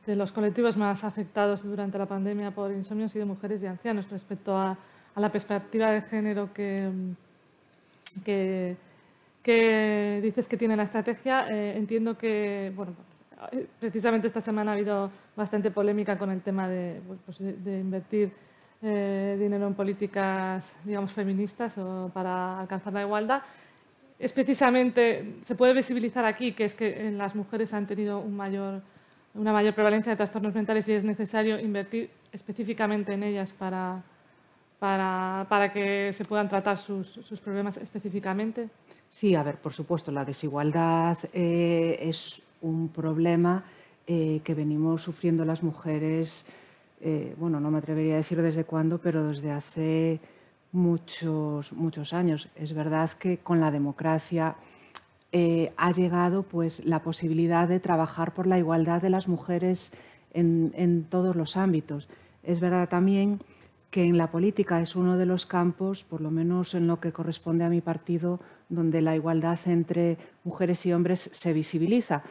de los colectivos más afectados durante la pandemia por insomnio ha sido mujeres y ancianos respecto a, la perspectiva de género que, dices que tiene la estrategia. Eh, entiendo que, bueno, precisamente esta semana ha habido bastante polémica con el tema de, pues invertir eh, dinero en políticas, digamos, feministas o para alcanzar la igualdad. Es precisamente, se puede visibilizar aquí que es que las mujeres han tenido un mayor, una mayor prevalencia de trastornos mentales y es necesario invertir específicamente en ellas para, para, que se puedan tratar sus, problemas específicamente? Sí, a ver, por supuesto, la desigualdad eh, es un problema eh, que venimos sufriendo las mujeres, eh, bueno, no me atrevería a decir desde cuándo, pero desde hace muchos, muchos años. Es verdad que con la democracia ha llegado pues, la posibilidad de trabajar por la igualdad de las mujeres en, en todos los ámbitos. Es verdad también que en la política es uno de los campos, por lo menos en lo que corresponde a mi partido, donde la igualdad entre mujeres y hombres se visibiliza.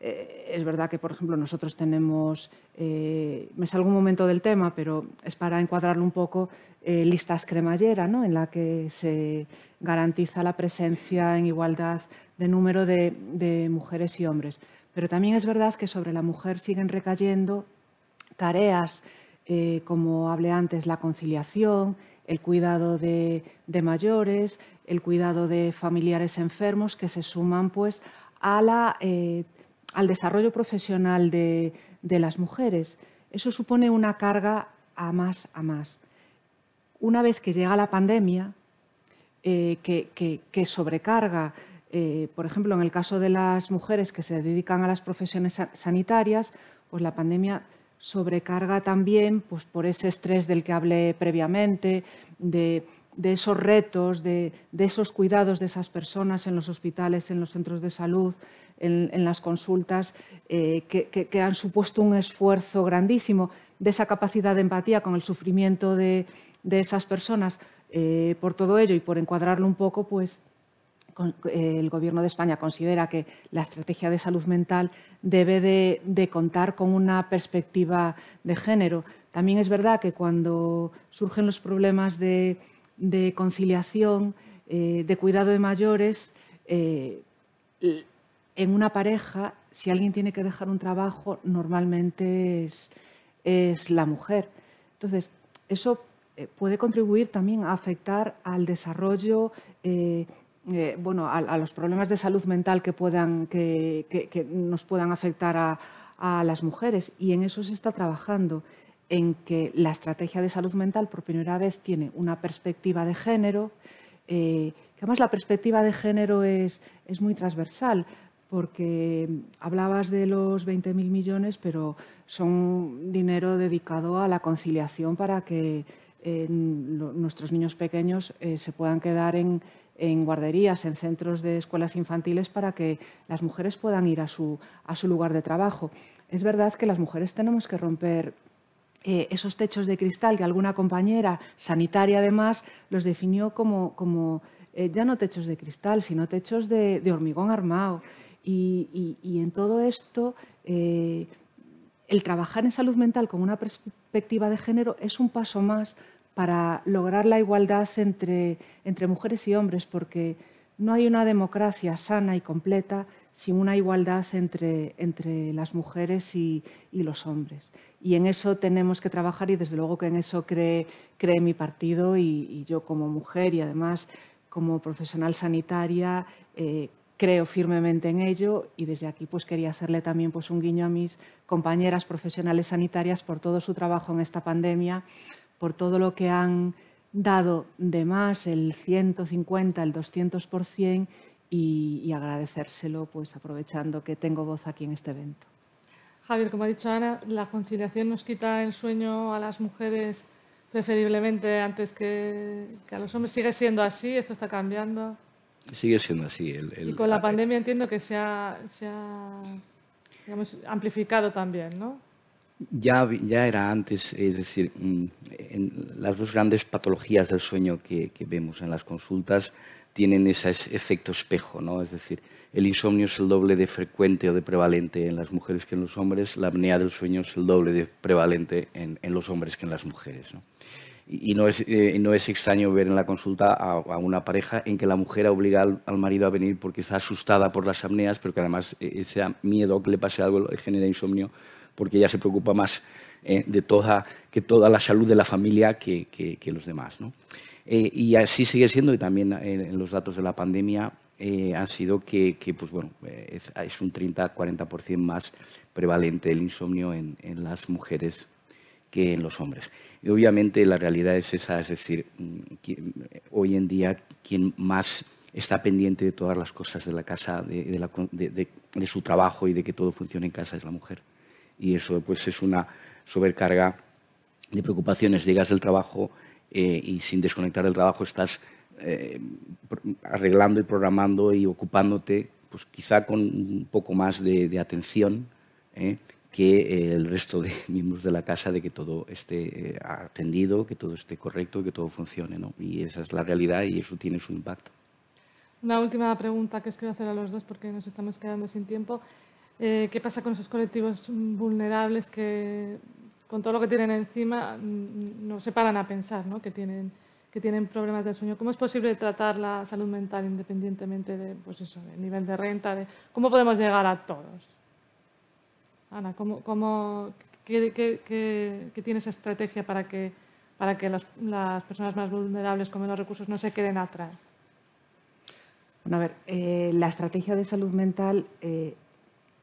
Eh, es verdad que, por ejemplo, nosotros tenemos, eh, me salgo un momento del tema, pero es para encuadrarlo un poco, eh, listas cremallera, ¿no? en la que se garantiza la presencia en igualdad de número de, de mujeres y hombres. Pero también es verdad que sobre la mujer siguen recayendo tareas eh, como hablé antes, la conciliación, el cuidado de, mayores, el cuidado de familiares enfermos que se suman pues, eh, al desarrollo profesional de, las mujeres. Eso supone una carga a más a más. Una vez que llega la pandemia, eh, que, sobrecarga, por ejemplo, en el caso de las mujeres que se dedican a las profesiones sanitarias, pues la pandemia sobrecarga también pues, por ese estrés del que hablé previamente, de, esos retos, de, esos cuidados de esas personas en los hospitales, en los centros de salud, en, las consultas, eh, que, han supuesto un esfuerzo grandísimo de esa capacidad de empatía con el sufrimiento de, esas personas. Eh, por todo ello y por encuadrarlo un poco, pues el Gobierno de España considera que la estrategia de salud mental debe de, contar con una perspectiva de género. También es verdad que cuando surgen los problemas de, conciliación, eh, de cuidado de mayores, eh, en una pareja, si alguien tiene que dejar un trabajo, normalmente es, la mujer. Entonces, eso eh, puede contribuir también a afectar al desarrollo bueno, a, los problemas de salud mental que, puedan, que, nos puedan afectar a, las mujeres. Y en eso se está trabajando, en que la estrategia de salud mental por primera vez tiene una perspectiva de género, eh, que además la perspectiva de género es, es muy transversal, porque hablabas de los 20.000 millones, pero son dinero dedicado a la conciliación para que eh, nuestros niños pequeños se puedan quedar en, en guarderías, en centros de escuelas infantiles para que las mujeres puedan ir a su, a su lugar de trabajo. Es verdad que las mujeres tenemos que romper eh, esos techos de cristal que alguna compañera sanitaria además los definió como, como eh, ya no techos de cristal, sino techos de, hormigón armado. Y, en todo esto, eh, el trabajar en salud mental con una perspectiva de género es un paso más para lograr la igualdad entre, entre mujeres y hombres, porque no hay una democracia sana y completa sin una igualdad entre, entre las mujeres y, los hombres. Y en eso tenemos que trabajar y desde luego que en eso cree, cree mi partido y, yo como mujer y además como profesional sanitaria eh, creo firmemente en ello y desde aquí pues quería hacerle también pues un guiño a mis compañeras profesionales sanitarias por todo su trabajo en esta pandemia por todo lo que han dado de más, el 150, el 200%, y, y agradecérselo pues aprovechando que tengo voz aquí en este evento. Javier, como ha dicho Ana, la conciliación nos quita el sueño a las mujeres preferiblemente antes que, a los hombres. ¿Sigue siendo así? ¿Esto está cambiando? Sigue siendo así. y con la pandemia entiendo que se ha, se ha amplificado también, ¿no? Ya, ya era antes, es decir, mm, las dos grandes patologías del sueño que, vemos en las consultas tienen ese efecto espejo, ¿no? Es decir, el insomnio es el doble de frecuente o de prevalente en las mujeres que en los hombres, la apnea del sueño es el doble de prevalente en, los hombres que en las mujeres. ¿no? Y, no, es, eh, no es extraño ver en la consulta a, una pareja en que la mujer obliga al, marido a venir porque está asustada por las apneas, pero que además eh, ese miedo que le pase algo le genera insomnio porque ella se preocupa más eh, de toda, que toda la salud de la familia que, que, los demás. ¿no? Eh, y así sigue siendo, y también eh, en los datos de la pandemia ha sido que, pues bueno, es, un 30-40% más prevalente el insomnio en, en, las mujeres que en los hombres. Y obviamente la realidad es esa, es decir, mm, hoy en día quien más está pendiente de todas las cosas de la casa, de, su trabajo y de que todo funcione en casa es la mujer. Y eso pues es una sobrecarga de preocupaciones. Llegas del trabajo eh, y sin desconectar del trabajo estás eh, arreglando y programando y ocupándote, pues quizá con un poco más de, atención eh, que el resto de miembros de la casa, de que todo esté atendido, que todo esté correcto, que todo funcione. ¿no? Y esa es la realidad y eso tiene su impacto. Una última pregunta que os quiero hacer a los dos porque nos estamos quedando sin tiempo. Eh, ¿Qué pasa con esos colectivos vulnerables que con todo lo que tienen encima no se paran a pensar ¿no? que, tienen, problemas del sueño? ¿Cómo es posible tratar la salud mental independientemente de, pues eso, del nivel de renta? ¿Cómo podemos llegar a todos? Ana, ¿cómo, cómo, qué, qué, tiene esa estrategia para que, las personas más vulnerables con menos recursos no se queden atrás? Bueno, a ver, eh, la estrategia de salud mental eh,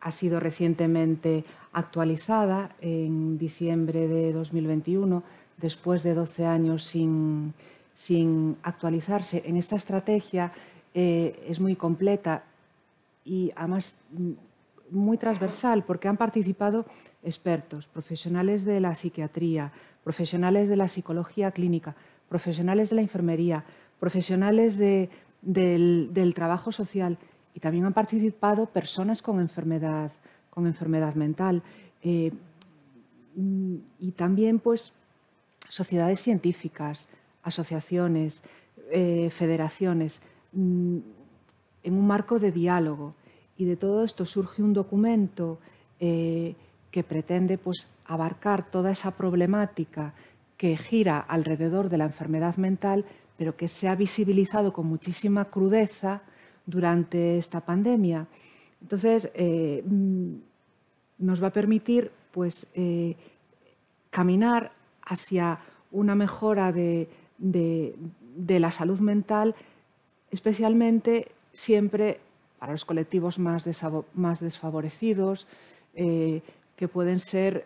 ha sido recientemente actualizada en diciembre de 2021, después de 12 años sin, actualizarse. En esta estrategia eh, es muy completa y además mm, muy transversal porque han participado expertos, profesionales de la psiquiatría, profesionales de la psicología clínica, profesionales de la enfermería, profesionales de, del, trabajo social y también han participado personas con enfermedad, con enfermedad mental eh, y también pues sociedades científicas, asociaciones, eh, federaciones, mm, en un marco de diálogo. Y de todo esto surge un documento eh, que pretende pues, abarcar toda esa problemática que gira alrededor de la enfermedad mental, pero que se ha visibilizado con muchísima crudeza durante esta pandemia. Entonces, eh, mm, nos va a permitir pues, eh, caminar hacia una mejora de, la salud mental, especialmente siempre para los colectivos más, desfavorecidos, eh, que pueden ser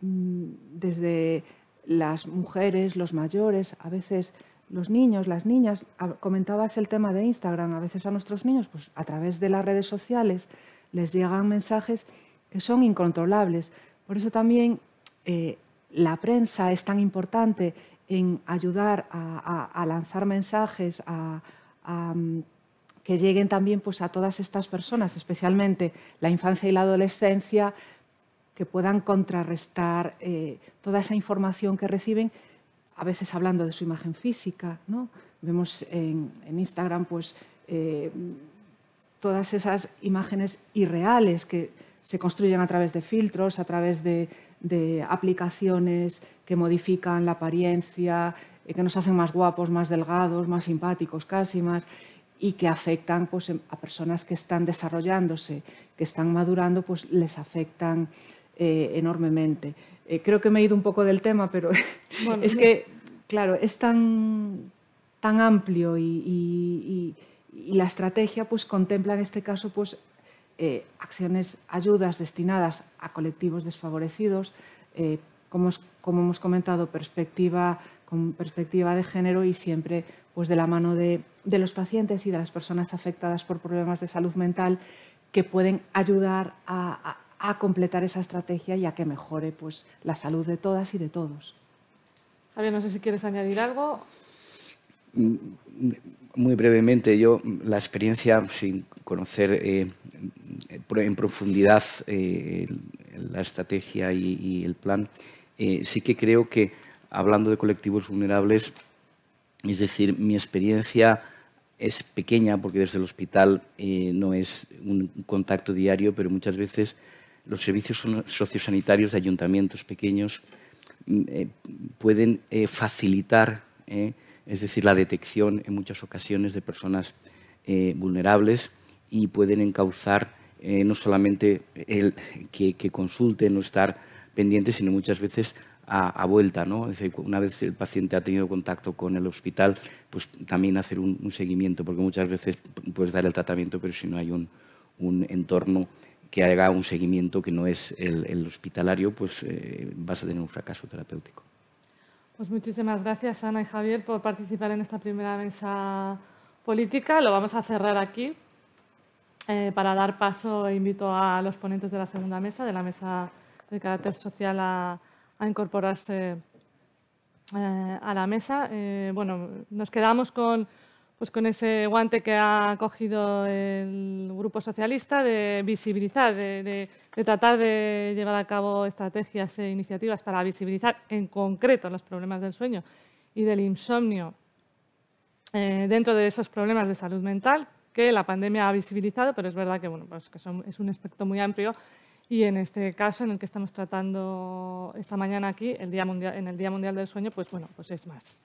mm, desde las mujeres, los mayores, a veces los niños, las niñas, comentabas el tema de Instagram, a veces a nuestros niños, pues a través de las redes sociales les llegan mensajes que son incontrolables. Por eso también eh, la prensa es tan importante en ayudar a, lanzar mensajes, a, mm, que lleguen también pues, a todas estas personas, especialmente la infancia y la adolescencia, que puedan contrarrestar eh, toda esa información que reciben a veces hablando de su imagen física. ¿no? Vemos en, Instagram pues, eh, todas esas imágenes irreales que se construyen a través de filtros, a través de, aplicaciones que modifican la apariencia, eh, que nos hacen más guapos, más delgados, más simpáticos casi, más y que afectan pues, a personas que están desarrollándose, que están madurando, pues les afectan eh, enormemente. Eh, creo que me he ido un poco del tema, pero es que, claro, es tan, tan amplio y, la estrategia pues, contempla en este caso pues, eh, acciones, ayudas destinadas a colectivos desfavorecidos, eh, como, como, hemos comentado, perspectiva, con perspectiva de género y siempre pues, de la mano de, de los pacientes y de las personas afectadas por problemas de salud mental que pueden ayudar a, a completar esa estrategia y a que mejore pues, la salud de todas y de todos. Javier, no sé si quieres añadir algo. Mm, muy brevemente, yo la experiencia, sin conocer eh, en profundidad eh, la estrategia y, el plan, eh, sí que creo que hablando de colectivos vulnerables, es decir, mi experiencia es pequeña porque desde el hospital no es un contacto diario, pero muchas veces los servicios sociosanitarios de ayuntamientos pequeños mm, eh, pueden eh, facilitar, eh, es decir, la detección en muchas ocasiones de personas vulnerables y pueden encauzar no solamente el que, consulten o estar pendientes, sino muchas veces a, vuelta. ¿no? una vez el paciente ha tenido contacto con el hospital, pues también hacer un, seguimiento, porque muchas veces puedes dar el tratamiento, pero si no hay un entorno que haga un seguimiento que no es el, hospitalario, pues eh, vas a tener un fracaso terapéutico. Pues muchísimas gracias, Ana y Javier, por participar en esta primera mesa política. Lo vamos a cerrar aquí. Eh, para dar paso, invito a los ponentes de la segunda mesa, de la mesa de carácter social, a, incorporarse eh, a la mesa. bueno, nos quedamos con pues con ese guante que ha cogido el Grupo Socialista de visibilizar, de, tratar de llevar a cabo estrategias e iniciativas para visibilizar en concreto los problemas del sueño y del insomnio eh, dentro de esos problemas de salud mental que la pandemia ha visibilizado, pero es verdad que, bueno, pues que es un aspecto muy amplio y en este caso, en el que estamos tratando esta mañana aquí, el Día Mundial, en el Día Mundial del Sueño, pues bueno, pues es más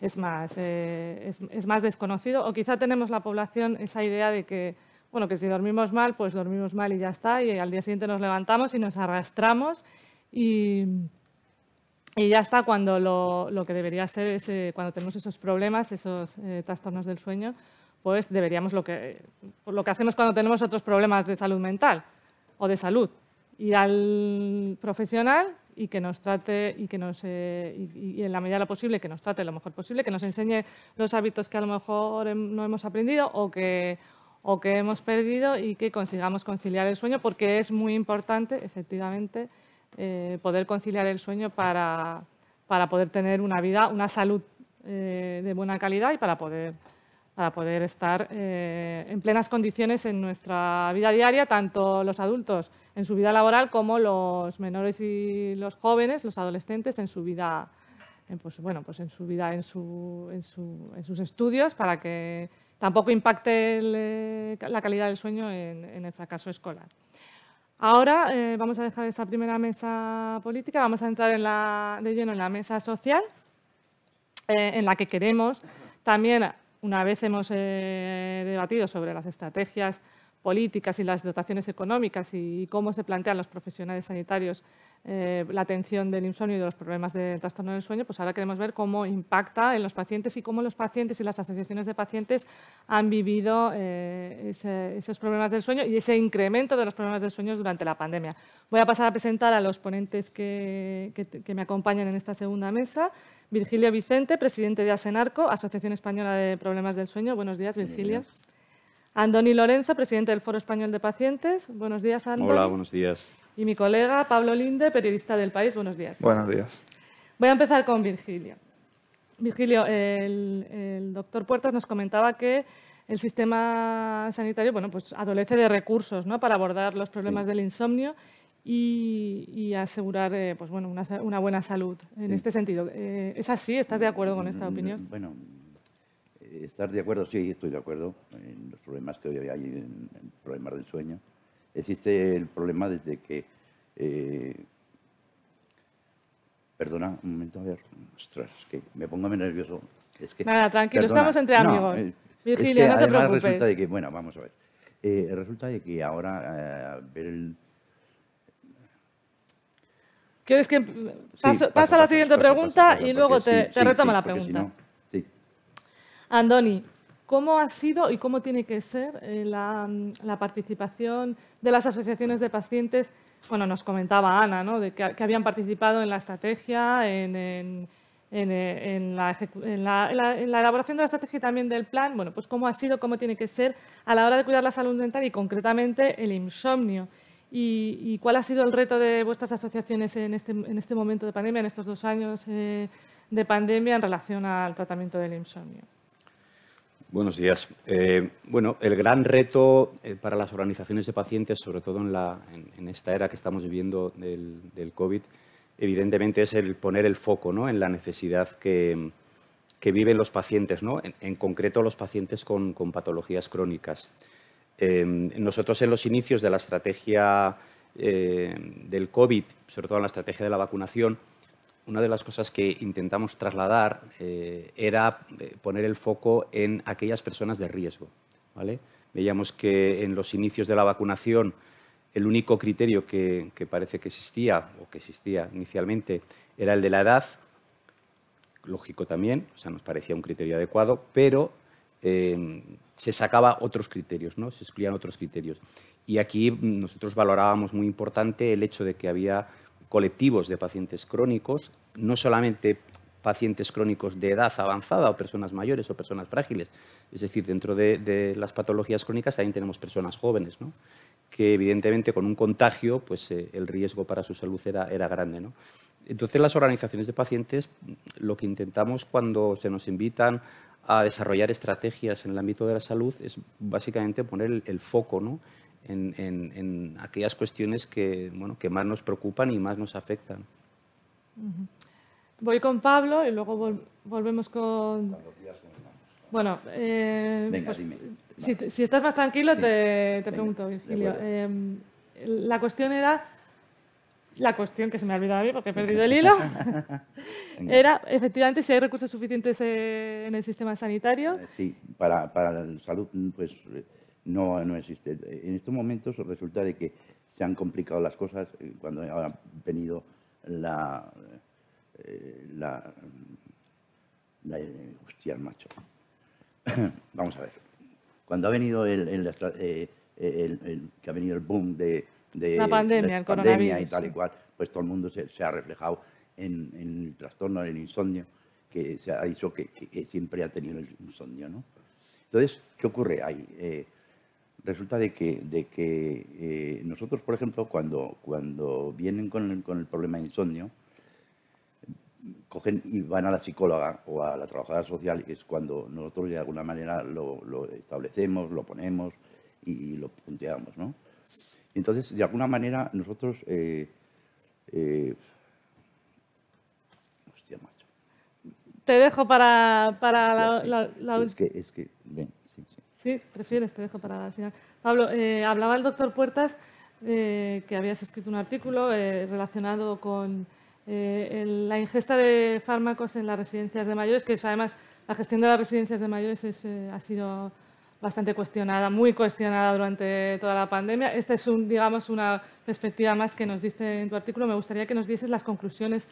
es más, eh, es, más desconocido. O quizá tenemos la población esa idea de que, bueno, que si dormimos mal, pues dormimos mal y ya está, y al día siguiente nos levantamos y nos arrastramos y, y ya está cuando lo, lo, que debería ser es, eh, cuando tenemos esos problemas, esos eh, trastornos del sueño, pues deberíamos lo que, lo que hacemos cuando tenemos otros problemas de salud mental o de salud, ir al profesional y que nos trate y que nos eh, y, en la medida de lo posible que nos trate lo mejor posible, que nos enseñe los hábitos que a lo mejor no hemos aprendido o que o que hemos perdido y que consigamos conciliar el sueño, porque es muy importante, efectivamente, eh, poder conciliar el sueño para, para, poder tener una vida, una salud eh, de buena calidad y para poder, para poder estar en plenas condiciones en nuestra vida diaria, tanto los adultos en su vida laboral como los menores y los jóvenes, los adolescentes, en su vida, en, pues, bueno, pues en su vida, en, su, en, su, en, sus estudios, para que tampoco impacte la calidad del sueño en, el fracaso escolar. Ahora eh, vamos a dejar esa primera mesa política, vamos a entrar de lleno en la mesa social, eh, en la que queremos también, una vez hemos eh, debatido sobre las estrategias políticas y las dotaciones económicas y cómo se plantean los profesionales sanitarios eh, la atención del insomnio y de los problemas de trastorno del sueño, pues ahora queremos ver cómo impacta en los pacientes y cómo los pacientes y las asociaciones de pacientes han vivido eh, esos problemas del sueño y ese incremento de los problemas del sueño durante la pandemia. Voy a pasar a presentar a los ponentes que me acompañan en esta segunda mesa. Virgilio Vicente, presidente de ASENARCO, Asociación Española de Problemas del Sueño. Buenos días, Virgilio. Andoni Lorenzo, presidente del Foro Español de Pacientes. Buenos días, Andoni. Hola, buenos días. Y mi colega Pablo Linde, periodista del País. Buenos días. Buenos días. Voy a empezar con Virgilio. Virgilio, el, doctor Puertas nos comentaba que el sistema sanitario bueno, pues adolece de recursos ¿no? para abordar los problemas del insomnio y, asegurar eh, pues, bueno, una, buena salud en este sentido. Eh, ¿Es así? ¿Estás de acuerdo con esta mm, opinión? Bueno, estar de acuerdo, sí, estoy de acuerdo en los problemas que hoy hay, en, problemas del sueño. Existe el problema desde que... Eh, perdona, un momento, a ver, ostras, es que me pongo nervioso. Es que, Nada, tranquilo, estamos entre amigos. No, Virgilio, no te preocupes. Resulta de que, bueno, vamos a ver. Eh, resulta de que ahora eh, ver el... ¿Quieres que paso, a la siguiente pregunta y luego te, te retomo la pregunta? Andoni, ¿cómo ha sido y cómo tiene que ser eh, la, participación de las asociaciones de pacientes? Bueno, nos comentaba Ana, ¿no? de que, habían participado en la estrategia, en, la, elaboración de la estrategia y también del plan. Bueno, pues cómo ha sido, cómo tiene que ser a la hora de cuidar la salud mental y concretamente el insomnio. ¿Y, cuál ha sido el reto de vuestras asociaciones en este, este momento de pandemia, en estos dos años eh, de pandemia en relación al tratamiento del insomnio? Buenos días. Eh, bueno, el gran reto eh, para las organizaciones de pacientes, sobre todo en, esta era que estamos viviendo del, COVID, evidentemente es el poner el foco ¿no? en la necesidad que, viven los pacientes, ¿no? en, concreto los pacientes con, patologías crónicas. Eh, nosotros en los inicios de la estrategia del COVID, sobre todo en la estrategia de la vacunación, una de las cosas que intentamos trasladar eh, era eh, poner el foco en aquellas personas de riesgo. ¿vale? Veíamos que en los inicios de la vacunación el único criterio que, parece que existía, o que existía inicialmente, era el de la edad, lógico también, o sea, nos parecía un criterio adecuado, pero eh, se sacaba otros criterios, ¿no? se excluían otros criterios. Y aquí nosotros valorábamos muy importante el hecho de que había colectivos de pacientes crónicos, no solamente pacientes crónicos de edad avanzada o personas mayores o personas frágiles. Es decir, dentro de, las patologías crónicas también tenemos personas jóvenes, que evidentemente con un contagio pues, eh, el riesgo para su salud era, era grande. ¿no? Entonces las organizaciones de pacientes lo que intentamos cuando se nos invitan a desarrollar estrategias en el ámbito de la salud es básicamente poner el, foco ¿no? en, aquellas cuestiones que, bueno, que más nos preocupan y más nos afectan. Voy con Pablo y luego volvemos con... Bueno, eh, pues, si, estás más tranquilo, te, pregunto, Virgilio. Em, la cuestión era la cuestión que se me ha olvidado a mí porque he perdido el hilo era efectivamente si hay recursos suficientes eh, en el sistema sanitario. Eh, sí, para, para la salud pues no, no existe. En estos momentos resulta de que se han complicado las cosas cuando ha venido la eh, la, la, hostia, macho. Vamos a ver. Cuando ha venido el, el, eh, el, que ha venido el boom de, de la pandemia, el pandemia y tal y cual, pues todo el mundo se, se ha reflejado en, en, el trastorno del insomnio, que se ha dicho que, que, siempre ha tenido el insomnio, ¿no? Entonces, ¿qué ocurre ahí? Eh, resulta de que, de que nosotros, por ejemplo, cuando, cuando vienen con el, con el problema de insomnio, cogen y van a la psicóloga o a la trabajadora social, y es cuando nosotros de alguna manera lo, establecemos, lo ponemos y, lo punteamos, ¿no? Entonces, de alguna manera, nosotros... Eh, eh, hostia, macho. Te dejo para, para la, Es que, es que, ven, sí, sí. Sí, prefieres, te dejo para el final. Pablo, eh, hablaba el doctor Puertas que habías escrito un artículo relacionado con eh, la ingesta de fármacos en las residencias de mayores, que además la gestión de las residencias de mayores eh, ha sido bastante cuestionada, muy cuestionada durante toda la pandemia. Esta es, un, digamos, una perspectiva más que nos diste en tu artículo. Me gustaría que nos dieses las conclusiones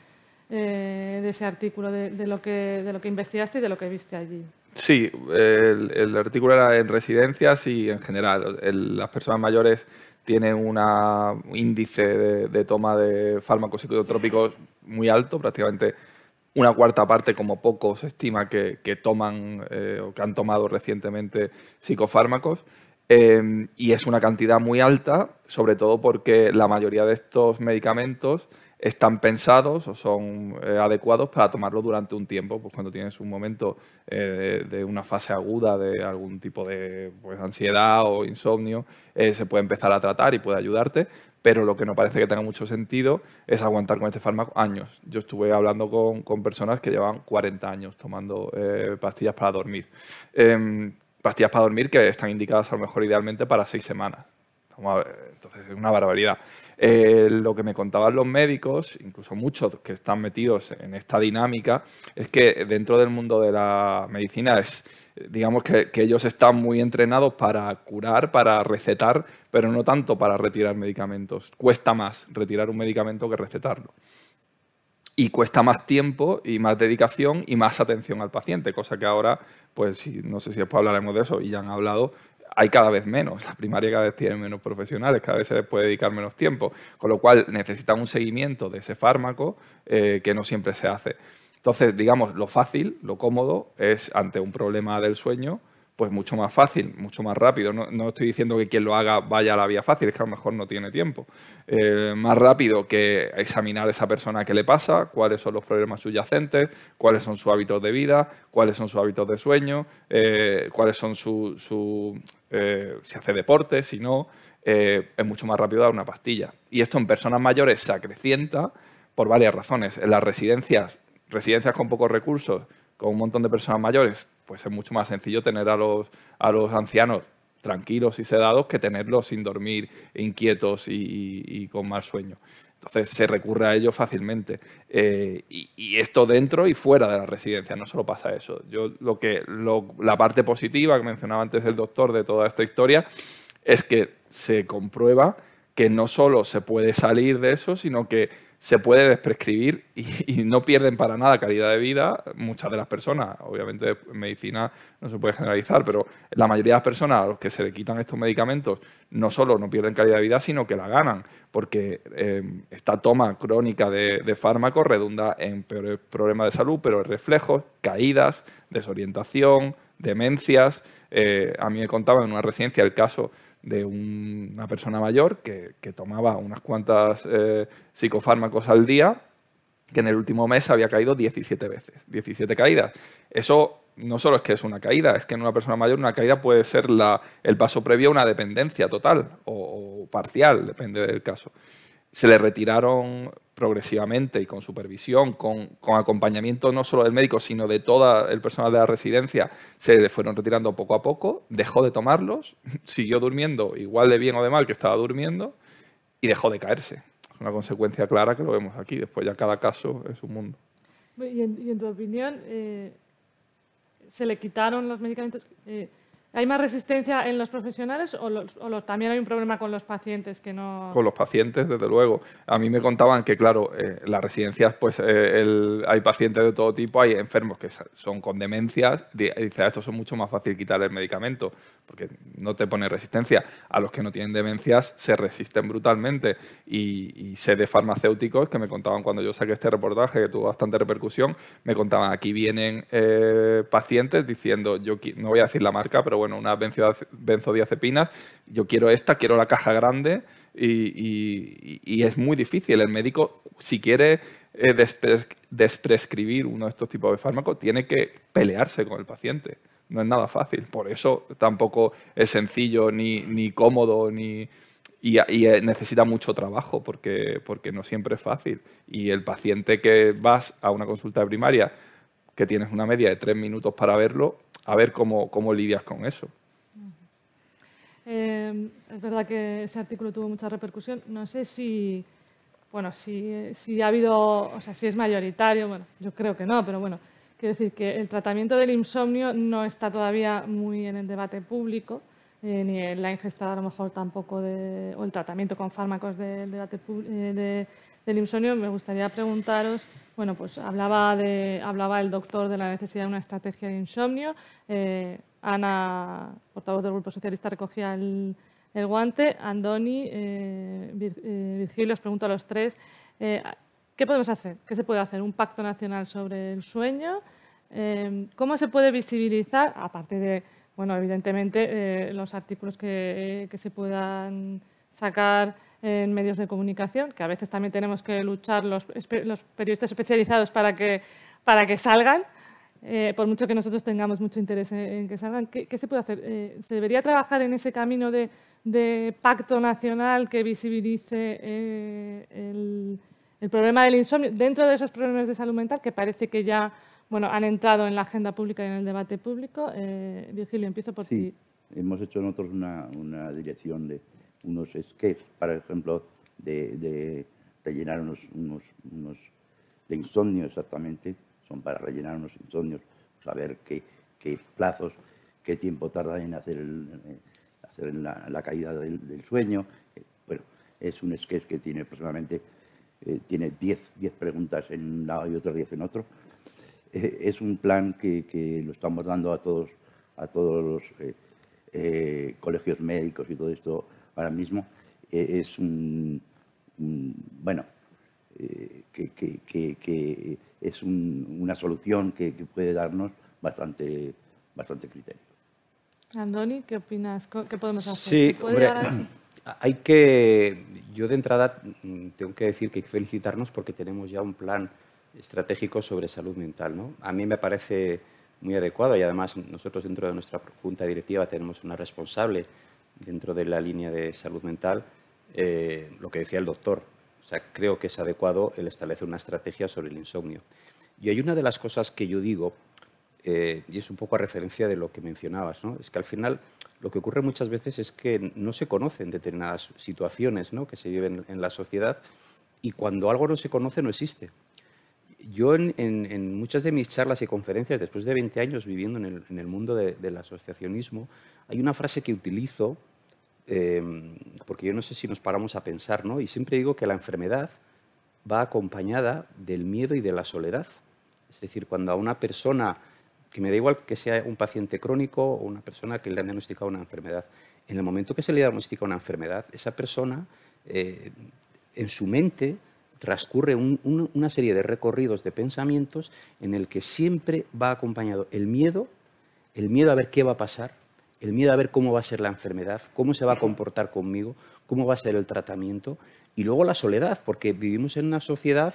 eh, de ese artículo, de, lo que, de lo que investigaste y de lo que viste allí. Sí, el, artículo era en residencias y en general. las personas mayores tienen un índice de, toma de fármacos psicotrópicos muy alto, prácticamente una cuarta parte como poco se estima que, toman eh, o que han tomado recientemente psicofármacos. Eh, y es una cantidad muy alta, sobre todo porque la mayoría de estos medicamentos están pensados o son eh, adecuados para tomarlo durante un tiempo, pues cuando tienes un momento eh, de una fase aguda de algún tipo de pues, ansiedad o insomnio, se puede empezar a tratar y puede ayudarte, pero lo que no parece que tenga mucho sentido es aguantar con este fármaco años. Yo estuve hablando con, personas que llevan 40 años tomando pastillas para dormir. Em, pastillas para dormir que están indicadas a lo mejor idealmente para seis semanas. Entonces es una barbaridad. Eh, lo que me contaban los médicos, incluso muchos que están metidos en esta dinámica, es que dentro del mundo de la medicina es, digamos que, ellos están muy entrenados para curar, para recetar, pero no tanto para retirar medicamentos. Cuesta más retirar un medicamento que recetarlo y cuesta más tiempo y más dedicación y más atención al paciente, cosa que ahora, pues no sé si después hablaremos de eso y ya han hablado, hay cada vez menos. La primaria cada vez tiene menos profesionales, cada vez se les puede dedicar menos tiempo, con lo cual necesitan un seguimiento de ese fármaco eh, que no siempre se hace. Entonces, digamos, lo fácil, lo cómodo es ante un problema del sueño, pues mucho más fácil, mucho más rápido. No, estoy diciendo que quien lo haga vaya a la vía fácil, es que a lo mejor no tiene tiempo. Eh, más rápido que examinar a esa persona qué le pasa, cuáles son los problemas subyacentes, cuáles son sus hábitos de vida, cuáles son sus hábitos de sueño, eh, cuáles son su, eh, si hace deporte, si no, es mucho más rápido dar una pastilla. Y esto en personas mayores se acrecienta por varias razones. En las residencias, residencias con pocos recursos, con un montón de personas mayores, pues es mucho más sencillo tener a los, a los ancianos tranquilos y sedados que tenerlos sin dormir, inquietos y, con más sueño. Entonces se recurre a ello fácilmente. Eh, y, esto dentro y fuera de la residencia, no solo pasa eso. Yo lo que la parte positiva que mencionaba antes el doctor de toda esta historia es que se comprueba que no solo se puede salir de eso, sino que se puede desprescribir y, no pierden para nada calidad de vida muchas de las personas. Obviamente en medicina no se puede generalizar, pero la mayoría de las personas a los que se le quitan estos medicamentos no solo no pierden calidad de vida, sino que la ganan, porque eh, esta toma crónica de, de fármacos redunda en peores problemas de salud, pero reflejos, caídas, desorientación, demencias. Eh, a mí me contaba en una residencia el caso de una persona mayor que, tomaba unas cuantas eh, psicofármacos al día, que en el último mes había caído 17 veces, 17 caídas. Eso no solo es que es una caída, es que en una persona mayor una caída puede ser el paso previo a una dependencia total o parcial, depende del caso se le retiraron progresivamente y con supervisión, con, acompañamiento no solo del médico, sino de todo el personal de la residencia, se le fueron retirando poco a poco, dejó de tomarlos, siguió durmiendo igual de bien o de mal que estaba durmiendo y dejó de caerse. Es una consecuencia clara que lo vemos aquí. Después ya cada caso es un mundo. Y en, tu opinión, eh, ¿se le quitaron los medicamentos? Eh, ¿Hay más resistencia en los profesionales o, también hay un problema con los pacientes que no...? Con los pacientes, desde luego. A mí me contaban que, claro, eh, las residencias, pues eh, hay pacientes de todo tipo, hay enfermos que son con demencias, dice, a estos son mucho más fácil quitar el medicamento, porque no te pone resistencia. A los que no tienen demencias se resisten brutalmente. Y, sé de farmacéuticos que me contaban cuando yo saqué este reportaje, que tuvo bastante repercusión, me contaban, aquí vienen eh, pacientes diciendo, yo no voy a decir la marca, pero bueno, unas benzodiazepinas, yo quiero esta, quiero la caja grande y, es muy difícil. El médico, si quiere eh, desprescribir uno de estos tipos de fármacos, tiene que pelearse con el paciente. No es nada fácil. Por eso tampoco es sencillo ni, ni cómodo ni... Y, eh, necesita mucho trabajo porque, porque no siempre es fácil. Y el paciente que vas a una consulta primaria, que tienes una media de tres minutos para verlo, a ver cómo, cómo lidias con eso. Eh, es verdad que ese artículo tuvo mucha repercusión. No sé si, bueno, si, si, ha habido, o sea, si es mayoritario, bueno, yo creo que no, pero bueno, quiero decir que el tratamiento del insomnio no está todavía muy en el debate público, eh, ni en la ingesta a lo mejor tampoco, de, o el tratamiento con fármacos del debate eh, del insomnio. Me gustaría preguntaros bueno, pues hablaba, de, hablaba el doctor de la necesidad de una estrategia de insomnio. Eh, Ana, portavoz del Grupo Socialista, recogía el, guante. Andoni, eh, Virgilio, os pregunto a los tres. ¿Qué podemos hacer? ¿Qué se puede hacer? ¿Un pacto nacional sobre el sueño? ¿Cómo se puede visibilizar, aparte de, bueno, evidentemente, los artículos que, se puedan sacar en medios de comunicación, que a veces también tenemos que luchar los, periodistas especializados para que, para que salgan, eh, por mucho que nosotros tengamos mucho interés en, que salgan. ¿Qué, se puede hacer? Eh, ¿Se debería trabajar en ese camino de, pacto nacional que visibilice eh, el, el, problema del insomnio dentro de esos problemas de salud mental que parece que ya bueno, han entrado en la agenda pública y en el debate público? Virgilio, empiezo por sí. ti. Hemos hecho nosotros una, una dirección de, unos sketches, por ejemplo, de, rellenar unos, unos, unos, de insomnio exactamente, son para rellenar unos insomnios, saber qué, qué plazos, qué tiempo tarda en hacer, hacer la, caída del, sueño. Eh, bueno, es un sketch que tiene aproximadamente eh, tiene 10 preguntas en un lado y otras 10 en otro. Eh, es un plan que, que, lo estamos dando a todos, a todos los colegios médicos y todo esto ahora mismo eh, es un, bueno, eh, que, es una solución que, puede darnos bastante, bastante criterio. Andoni, ¿qué opinas? ¿Qué podemos hacer? Sí, hombre, hay que, yo de entrada mm, tengo que decir que hay que felicitarnos porque tenemos ya un plan estratégico sobre salud mental. ¿no? A mí me parece muy adecuado y además nosotros dentro de nuestra junta directiva tenemos una responsable dentro de la línea de salud mental eh, lo que decía el doctor. O sea, creo que es adecuado el establecer una estrategia sobre el insomnio. Y hay una de las cosas que yo digo, eh, y es un poco a referencia de lo que mencionabas, ¿no? es que al final lo que ocurre muchas veces es que no se conocen determinadas situaciones ¿no? que se viven en la sociedad y cuando algo no se conoce no existe. Yo en, muchas de mis charlas y conferencias, después de 20 años viviendo en el, mundo del asociacionismo, hay una frase que utilizo, eh, porque yo no sé si nos paramos a pensar, ¿no? y siempre digo que la enfermedad va acompañada del miedo y de la soledad. Es decir, cuando a una persona, que me da igual que sea un paciente crónico o una persona que le han diagnosticado una enfermedad, en el momento que se le diagnostica una enfermedad, esa persona eh, en su mente transcurre una serie de recorridos de pensamientos en el que siempre va acompañado el miedo, el miedo a ver qué va a pasar, el miedo a ver cómo va a ser la enfermedad, cómo se va a comportar conmigo, cómo va a ser el tratamiento, y luego la soledad, porque vivimos en una sociedad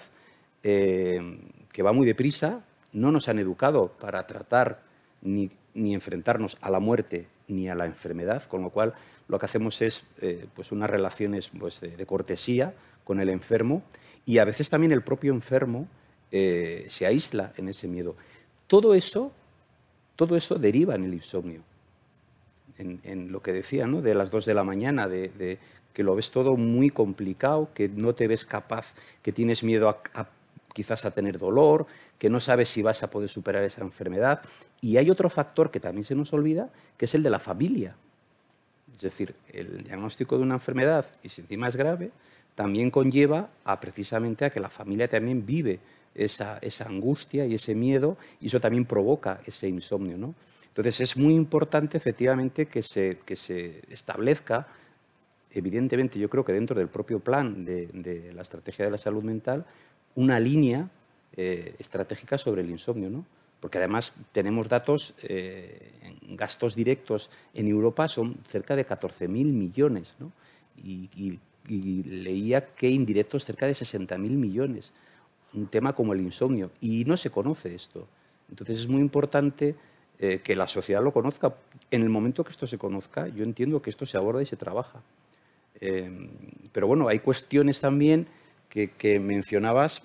eh, que va muy deprisa, no nos han educado para tratar ni, enfrentarnos a la muerte ni a la enfermedad, con lo cual lo que hacemos es eh, pues unas relaciones pues, de, cortesía con el enfermo y a veces también el propio enfermo eh, se aísla en ese miedo. Todo eso, todo eso deriva en el insomnio. En, lo que decía, ¿no? de las dos de la mañana, de, que lo ves todo muy complicado, que no te ves capaz, que tienes miedo a, quizás a tener dolor, que no sabes si vas a poder superar esa enfermedad. Y hay otro factor que también se nos olvida, que es el de la familia. Es decir, el diagnóstico de una enfermedad, y si encima es grave, también conlleva a precisamente a que la familia también vive esa, angustia y ese miedo, y eso también provoca ese insomnio. ¿no? Entonces es muy importante efectivamente que se, que se establezca, evidentemente yo creo que dentro del propio plan de, la estrategia de la salud mental, una línea eh, estratégica sobre el insomnio, ¿no? porque además tenemos datos, eh, en gastos directos en Europa son cerca de 14.000 millones, ¿no? y leía que indirectos cerca de 60.000 millones. Un tema como el insomnio. Y no se conoce esto. Entonces es muy importante eh, que la sociedad lo conozca. En el momento que esto se conozca, yo entiendo que esto se aborda y se trabaja. Pero bueno, hay cuestiones también que, mencionabas.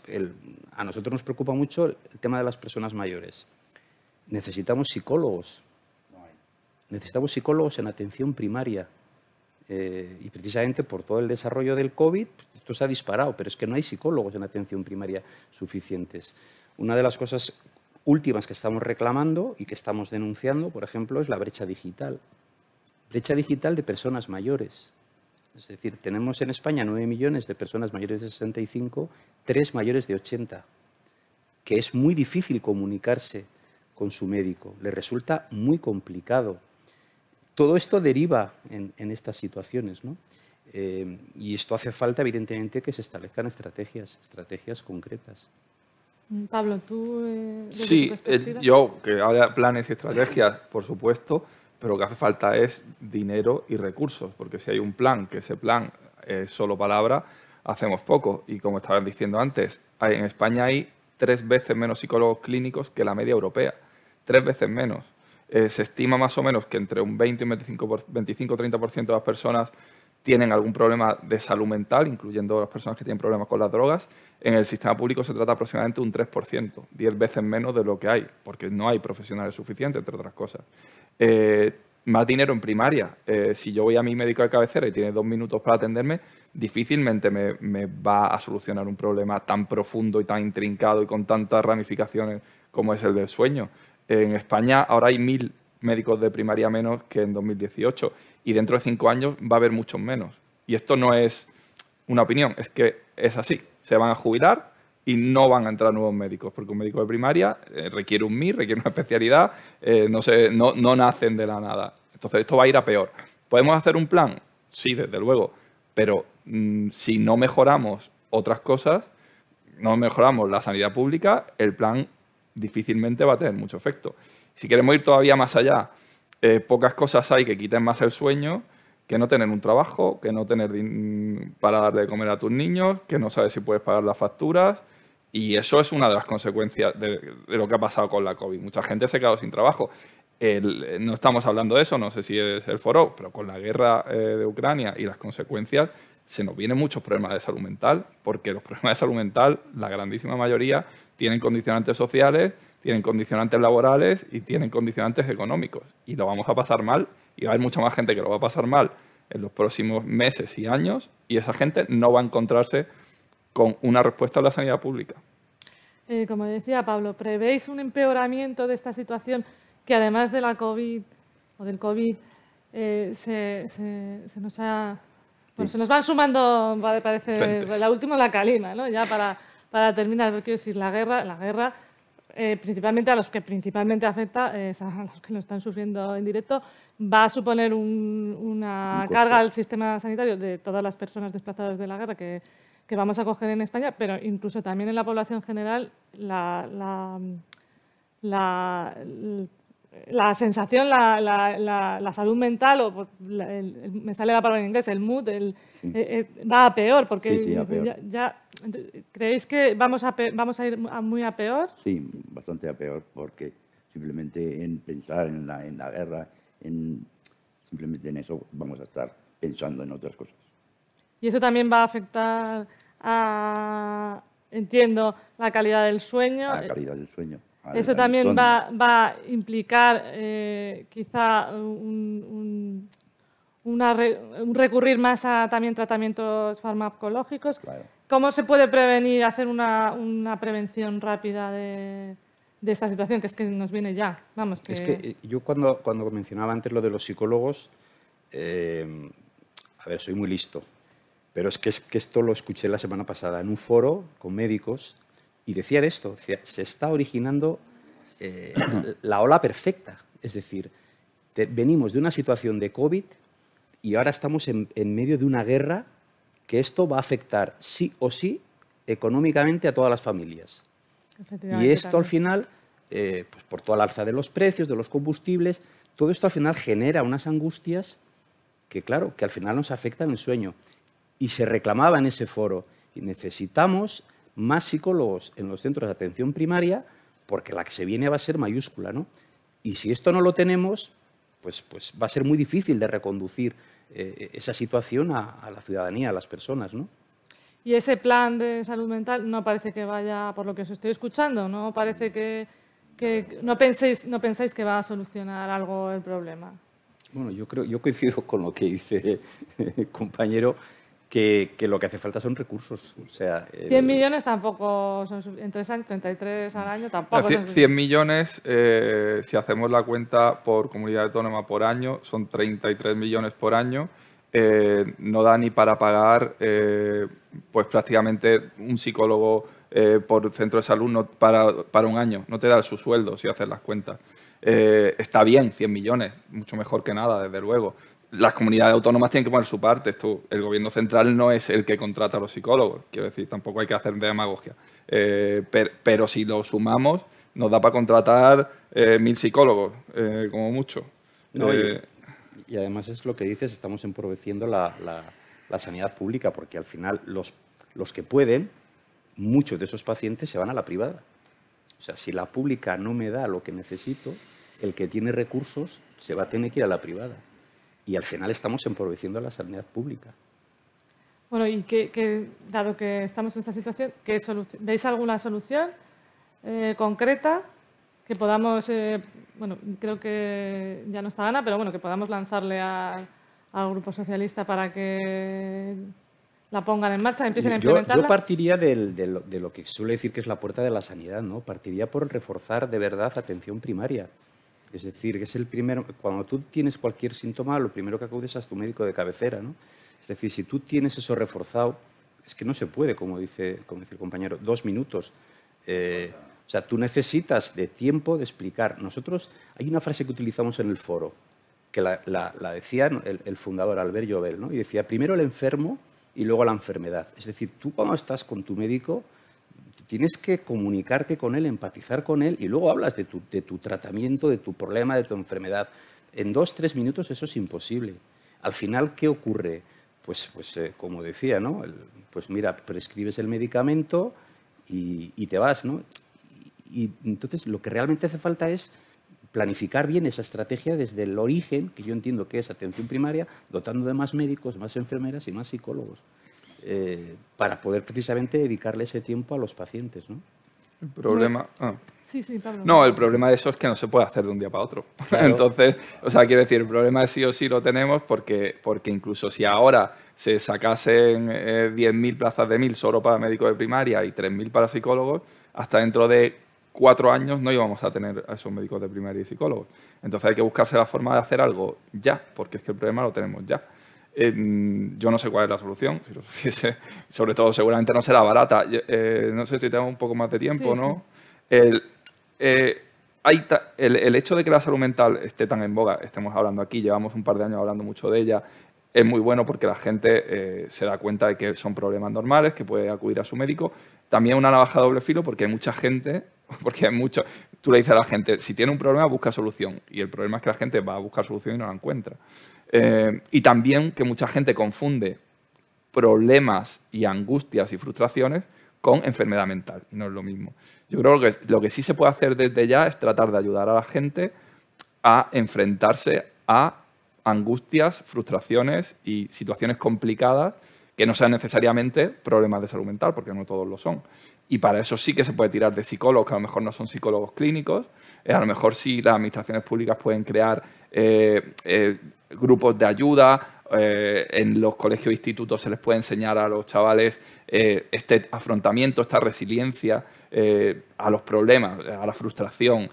a nosotros nos preocupa mucho el tema de las personas mayores. Necesitamos psicólogos. Necesitamos psicólogos en atención primaria eh, y precisamente por todo el desarrollo del COVID, esto se ha disparado, pero es que no hay psicólogos en atención primaria suficientes. Una de las cosas últimas que estamos reclamando y que estamos denunciando, por ejemplo, es la brecha digital. Brecha digital de personas mayores. Es decir, tenemos en España 9 millones de personas mayores de 65, 3 mayores de 80, que es muy difícil comunicarse con su médico, le resulta muy complicado todo esto deriva en, estas situaciones, ¿no? Eh, y esto hace falta, evidentemente, que se establezcan estrategias, estrategias concretas. Mm, Pablo, tú. Eh, sí, eh, yo que haya planes y estrategias, por supuesto, pero lo que hace falta es dinero y recursos, porque si hay un plan, que ese plan es solo palabra, hacemos poco. Y como estaban diciendo antes, en España hay tres veces menos psicólogos clínicos que la media europea. Tres veces menos. Eh, se estima más o menos que entre un 20 y un 25-30% de las personas tienen algún problema de salud mental, incluyendo las personas que tienen problemas con las drogas. En el sistema público se trata aproximadamente un 3%, 10 veces menos de lo que hay, porque no hay profesionales suficientes, entre otras cosas. Eh, más dinero en primaria. Eh, si yo voy a mi médico de cabecera y tiene dos minutos para atenderme, difícilmente me, me, va a solucionar un problema tan profundo y tan intrincado y con tantas ramificaciones como es el del sueño. En España ahora hay mil médicos de primaria menos que en 2018 y dentro de cinco años va a haber muchos menos. Y esto no es una opinión, es que es así. Se van a jubilar y no van a entrar nuevos médicos, porque un médico de primaria eh, requiere un MIR, requiere una especialidad, eh, no, se, no, nacen de la nada. Entonces esto va a ir a peor. ¿Podemos hacer un plan? Sí, desde luego, pero mm, si no mejoramos otras cosas, no mejoramos la sanidad pública, el plan difícilmente va a tener mucho efecto. Si queremos ir todavía más allá, eh, pocas cosas hay que quiten más el sueño que no tener un trabajo, que no tener para darle de comer a tus niños, que no sabes si puedes pagar las facturas. Y eso es una de las consecuencias de, lo que ha pasado con la COVID. Mucha gente se ha quedado sin trabajo. no estamos hablando de eso, no sé si es el foro, pero con la guerra eh, de Ucrania y las consecuencias, se nos vienen muchos problemas de salud mental, porque los problemas de salud mental, la grandísima mayoría, tienen condicionantes sociales, tienen condicionantes laborales y tienen condicionantes económicos. Y lo vamos a pasar mal y va a haber mucha más gente que lo va a pasar mal en los próximos meses y años y esa gente no va a encontrarse con una respuesta a la sanidad pública. Eh, como decía Pablo, ¿prevéis un empeoramiento de esta situación que además de la COVID o del COVID eh, se, nos ha Bueno, se nos van sumando, parece, la última la calima, ¿no? Ya para, para terminar, quiero decir, la guerra, la guerra eh, principalmente a los que principalmente afecta, eh, a los que lo están sufriendo en directo, va a suponer una carga al sistema sanitario de todas las personas desplazadas de la guerra que, que vamos a coger en España, pero incluso también en la población general la, la, la, la sensación, la, la, salud mental, o me sale la palabra en inglés, el mood, el, eh, eh, va a peor, porque Ya, ¿creéis que vamos a, vamos a ir muy a peor? Sí, bastante a peor, porque simplemente en pensar en la, en la guerra, en, simplemente en eso vamos a estar pensando en otras cosas. Y eso también va a afectar a, entiendo, la calidad del sueño. La calidad del sueño eso también va, a implicar eh, quizá un, recurrir más a también tratamientos farmacológicos. ¿Cómo se puede prevenir, hacer una, prevención rápida de, esta situación, que es que nos viene ya? Vamos, Es que eh, yo cuando, cuando mencionaba antes lo de los psicólogos, eh, a ver, soy muy listo, pero es que, es que esto lo escuché la semana pasada en un foro con médicos y decían esto, se está originando eh, la ola perfecta. Es decir, venimos de una situación de COVID y ahora estamos en, medio de una guerra que esto va a afectar sí o sí económicamente a todas las familias. Y esto al final, eh, pues por toda la alza de los precios, de los combustibles, todo esto al final genera unas angustias que, claro, que al final nos afectan el sueño. Y se reclamaba en ese foro, y necesitamos más psicólogos en los centros de atención primaria, porque la que se viene va a ser mayúscula, ¿no? Y si esto no lo tenemos, pues, pues va a ser muy difícil de reconducir eh, esa situación a, la ciudadanía, a las personas, ¿no? Y ese plan de salud mental no parece que vaya, por lo que os estoy escuchando, no parece que, no penséis, no pensáis que va a solucionar algo el problema. Bueno, yo creo, yo coincido con lo que dice el compañero que, lo que hace falta son recursos. O sea, 100 millones tampoco son en tres años, 33 al año tampoco 100, 100 millones, eh, si hacemos la cuenta por comunidad autónoma por año, son 33 millones por año. Eh, no da ni para pagar eh, pues prácticamente un psicólogo por centro de salud para, para, un año. No te da su sueldo si haces las cuentas. está bien, 100 millones, mucho mejor que nada, desde luego las comunidades autónomas tienen que poner su parte. Esto, el gobierno central no es el que contrata a los psicólogos. Quiero decir, tampoco hay que hacer demagogia. Eh, pero, si lo sumamos, nos da para contratar eh, mil psicólogos, eh, como mucho. y, además es lo que dices, estamos emproveciendo la, la, sanidad pública, porque al final los, los que pueden, muchos de esos pacientes se van a la privada. O sea, si la pública no me da lo que necesito, el que tiene recursos se va a tener que ir a la privada y al final estamos empobreciendo la sanidad pública. Bueno, y que, dado que estamos en esta situación, ¿veis alguna solución eh, concreta que podamos, eh, bueno, creo que ya no está Ana, pero bueno, que podamos lanzarle al Grupo Socialista para que la pongan en marcha, empiecen a implementarla? Yo partiría de, lo, de, lo, que suele decir que es la puerta de la sanidad, ¿no? Partiría por reforzar de verdad atención primaria. Es decir, es el primero, cuando tú tienes cualquier síntoma, lo primero que acudes es a tu médico de cabecera, ¿no? Es decir, si tú tienes eso reforzado, es que no se puede, como dice, como dice el compañero, dos minutos. Eh, o sea, tú necesitas de tiempo de explicar. Nosotros, hay una frase que utilizamos en el foro, que la, decía el, el, fundador Albert Jovel, ¿no? y decía, primero el enfermo y luego la enfermedad. Es decir, tú cuando estás con tu médico, tienes que comunicarte con él, empatizar con él y luego hablas de tu, tratamiento, de tu problema, de tu enfermedad. En dos, tres minutos eso es imposible. Al final, ¿qué ocurre? Pues, pues eh, como decía, ¿no? pues mira, prescribes el medicamento y, te vas, ¿no? Y, entonces lo que realmente hace falta es planificar bien esa estrategia desde el origen, que yo entiendo que es atención primaria, dotando de más médicos, más enfermeras y más psicólogos. Eh, para poder precisamente dedicarle ese tiempo a los pacientes. ¿no? El problema. Ah. Sí, sí, Pablo. No, el problema de eso es que no se puede hacer de un día para otro. Entonces, o sea, quiero decir, el problema es sí o sí lo tenemos porque, porque incluso si ahora se sacasen 10.000 eh, plazas de 1.000 solo para médicos de primaria y 3.000 para psicólogos, hasta dentro de cuatro años no íbamos a tener a esos médicos de primaria y psicólogos. Entonces hay que buscarse la forma de hacer algo ya, porque es que el problema lo tenemos ya. Yo no sé cuál es la solución, si lo supiese, sobre todo seguramente no será barata. Eh, no sé si tengo un poco más de tiempo, ¿no? El, eh, hay el, hecho de que la salud mental esté tan en boga, estemos hablando aquí, llevamos un par de años hablando mucho de ella, es muy bueno porque la gente eh, se da cuenta de que son problemas normales, que puede acudir a su médico. También una navaja doble filo porque hay mucha gente, porque hay mucho, tú le dices a la gente, si tiene un problema, busca solución. Y el problema es que la gente va a buscar solución y no la encuentra. Eh, y también que mucha gente confunde problemas y angustias y frustraciones con enfermedad mental. No es lo mismo. Yo creo que lo que sí se puede hacer desde ya es tratar de ayudar a la gente a enfrentarse a angustias, frustraciones y situaciones complicadas que no sean necesariamente problemas de salud mental, porque no todos lo son. Y para eso sí que se puede tirar de psicólogos, que a lo mejor no son psicólogos clínicos, eh, a lo mejor sí las administraciones públicas pueden crear eh, eh, grupos de ayuda, en los colegios e institutos se les puede enseñar a los chavales este afrontamiento, esta resiliencia a los problemas, a la frustración.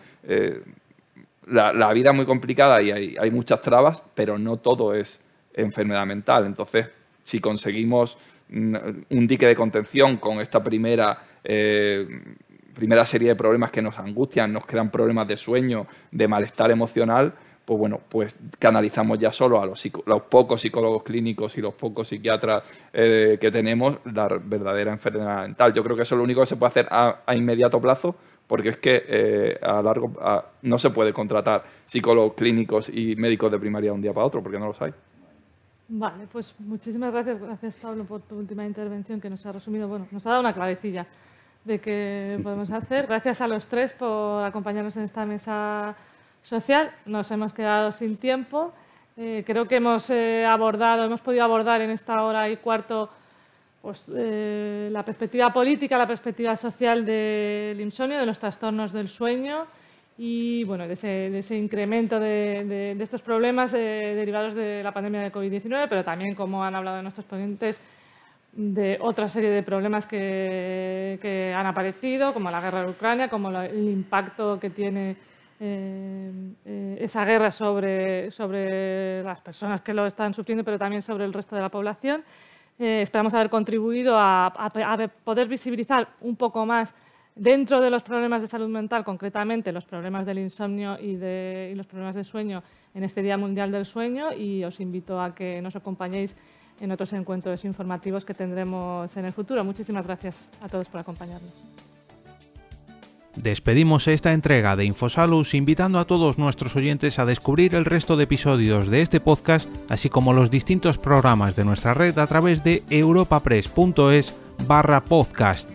La, vida es muy complicada y hay, hay muchas trabas, pero no todo es enfermedad mental. Entonces, si conseguimos un dique de contención con esta primera primera serie de problemas que nos angustian, nos crean problemas de sueño, de malestar emocional, pues bueno, pues canalizamos ya solo a los, pocos psicólogos clínicos y los pocos psiquiatras eh, que tenemos la verdadera enfermedad mental. Yo creo que eso es lo único que se puede hacer a, inmediato plazo, porque es que eh, a largo no se puede contratar psicólogos clínicos y médicos de primaria de un día para otro, porque no los hay. Vale, pues muchísimas gracias, gracias Pablo por tu última intervención que nos ha resumido, bueno, nos ha dado una clavecilla de qué podemos hacer. Gracias a los tres por acompañarnos en esta mesa social. Nos hemos quedado sin tiempo. Eh, creo que hemos eh, abordado, hemos podido abordar en esta hora y cuarto pues, eh, la perspectiva política, la perspectiva social del insomnio, de los trastornos del sueño y bueno, de, ese, incremento de, estos problemas derivados de la pandemia de COVID-19, pero también, como han hablado nuestros ponentes, de otra serie de problemas que, han aparecido, como la guerra de Ucrania, como el impacto que tiene eh, eh, esa guerra sobre, sobre las personas que lo están sufriendo, pero también sobre el resto de la población. Eh, esperamos haber contribuido a, poder visibilizar un poco más dentro de los problemas de salud mental, concretamente los problemas del insomnio y, de, los problemas de sueño en este Día Mundial del Sueño y os invito a que nos acompañéis en otros encuentros informativos que tendremos en el futuro. Muchísimas gracias a todos por acompañarnos. Despedimos esta entrega de Infosalus invitando a todos nuestros oyentes a descubrir el resto de episodios de este podcast, así como los distintos programas de nuestra red a través de europapress.es barra podcast.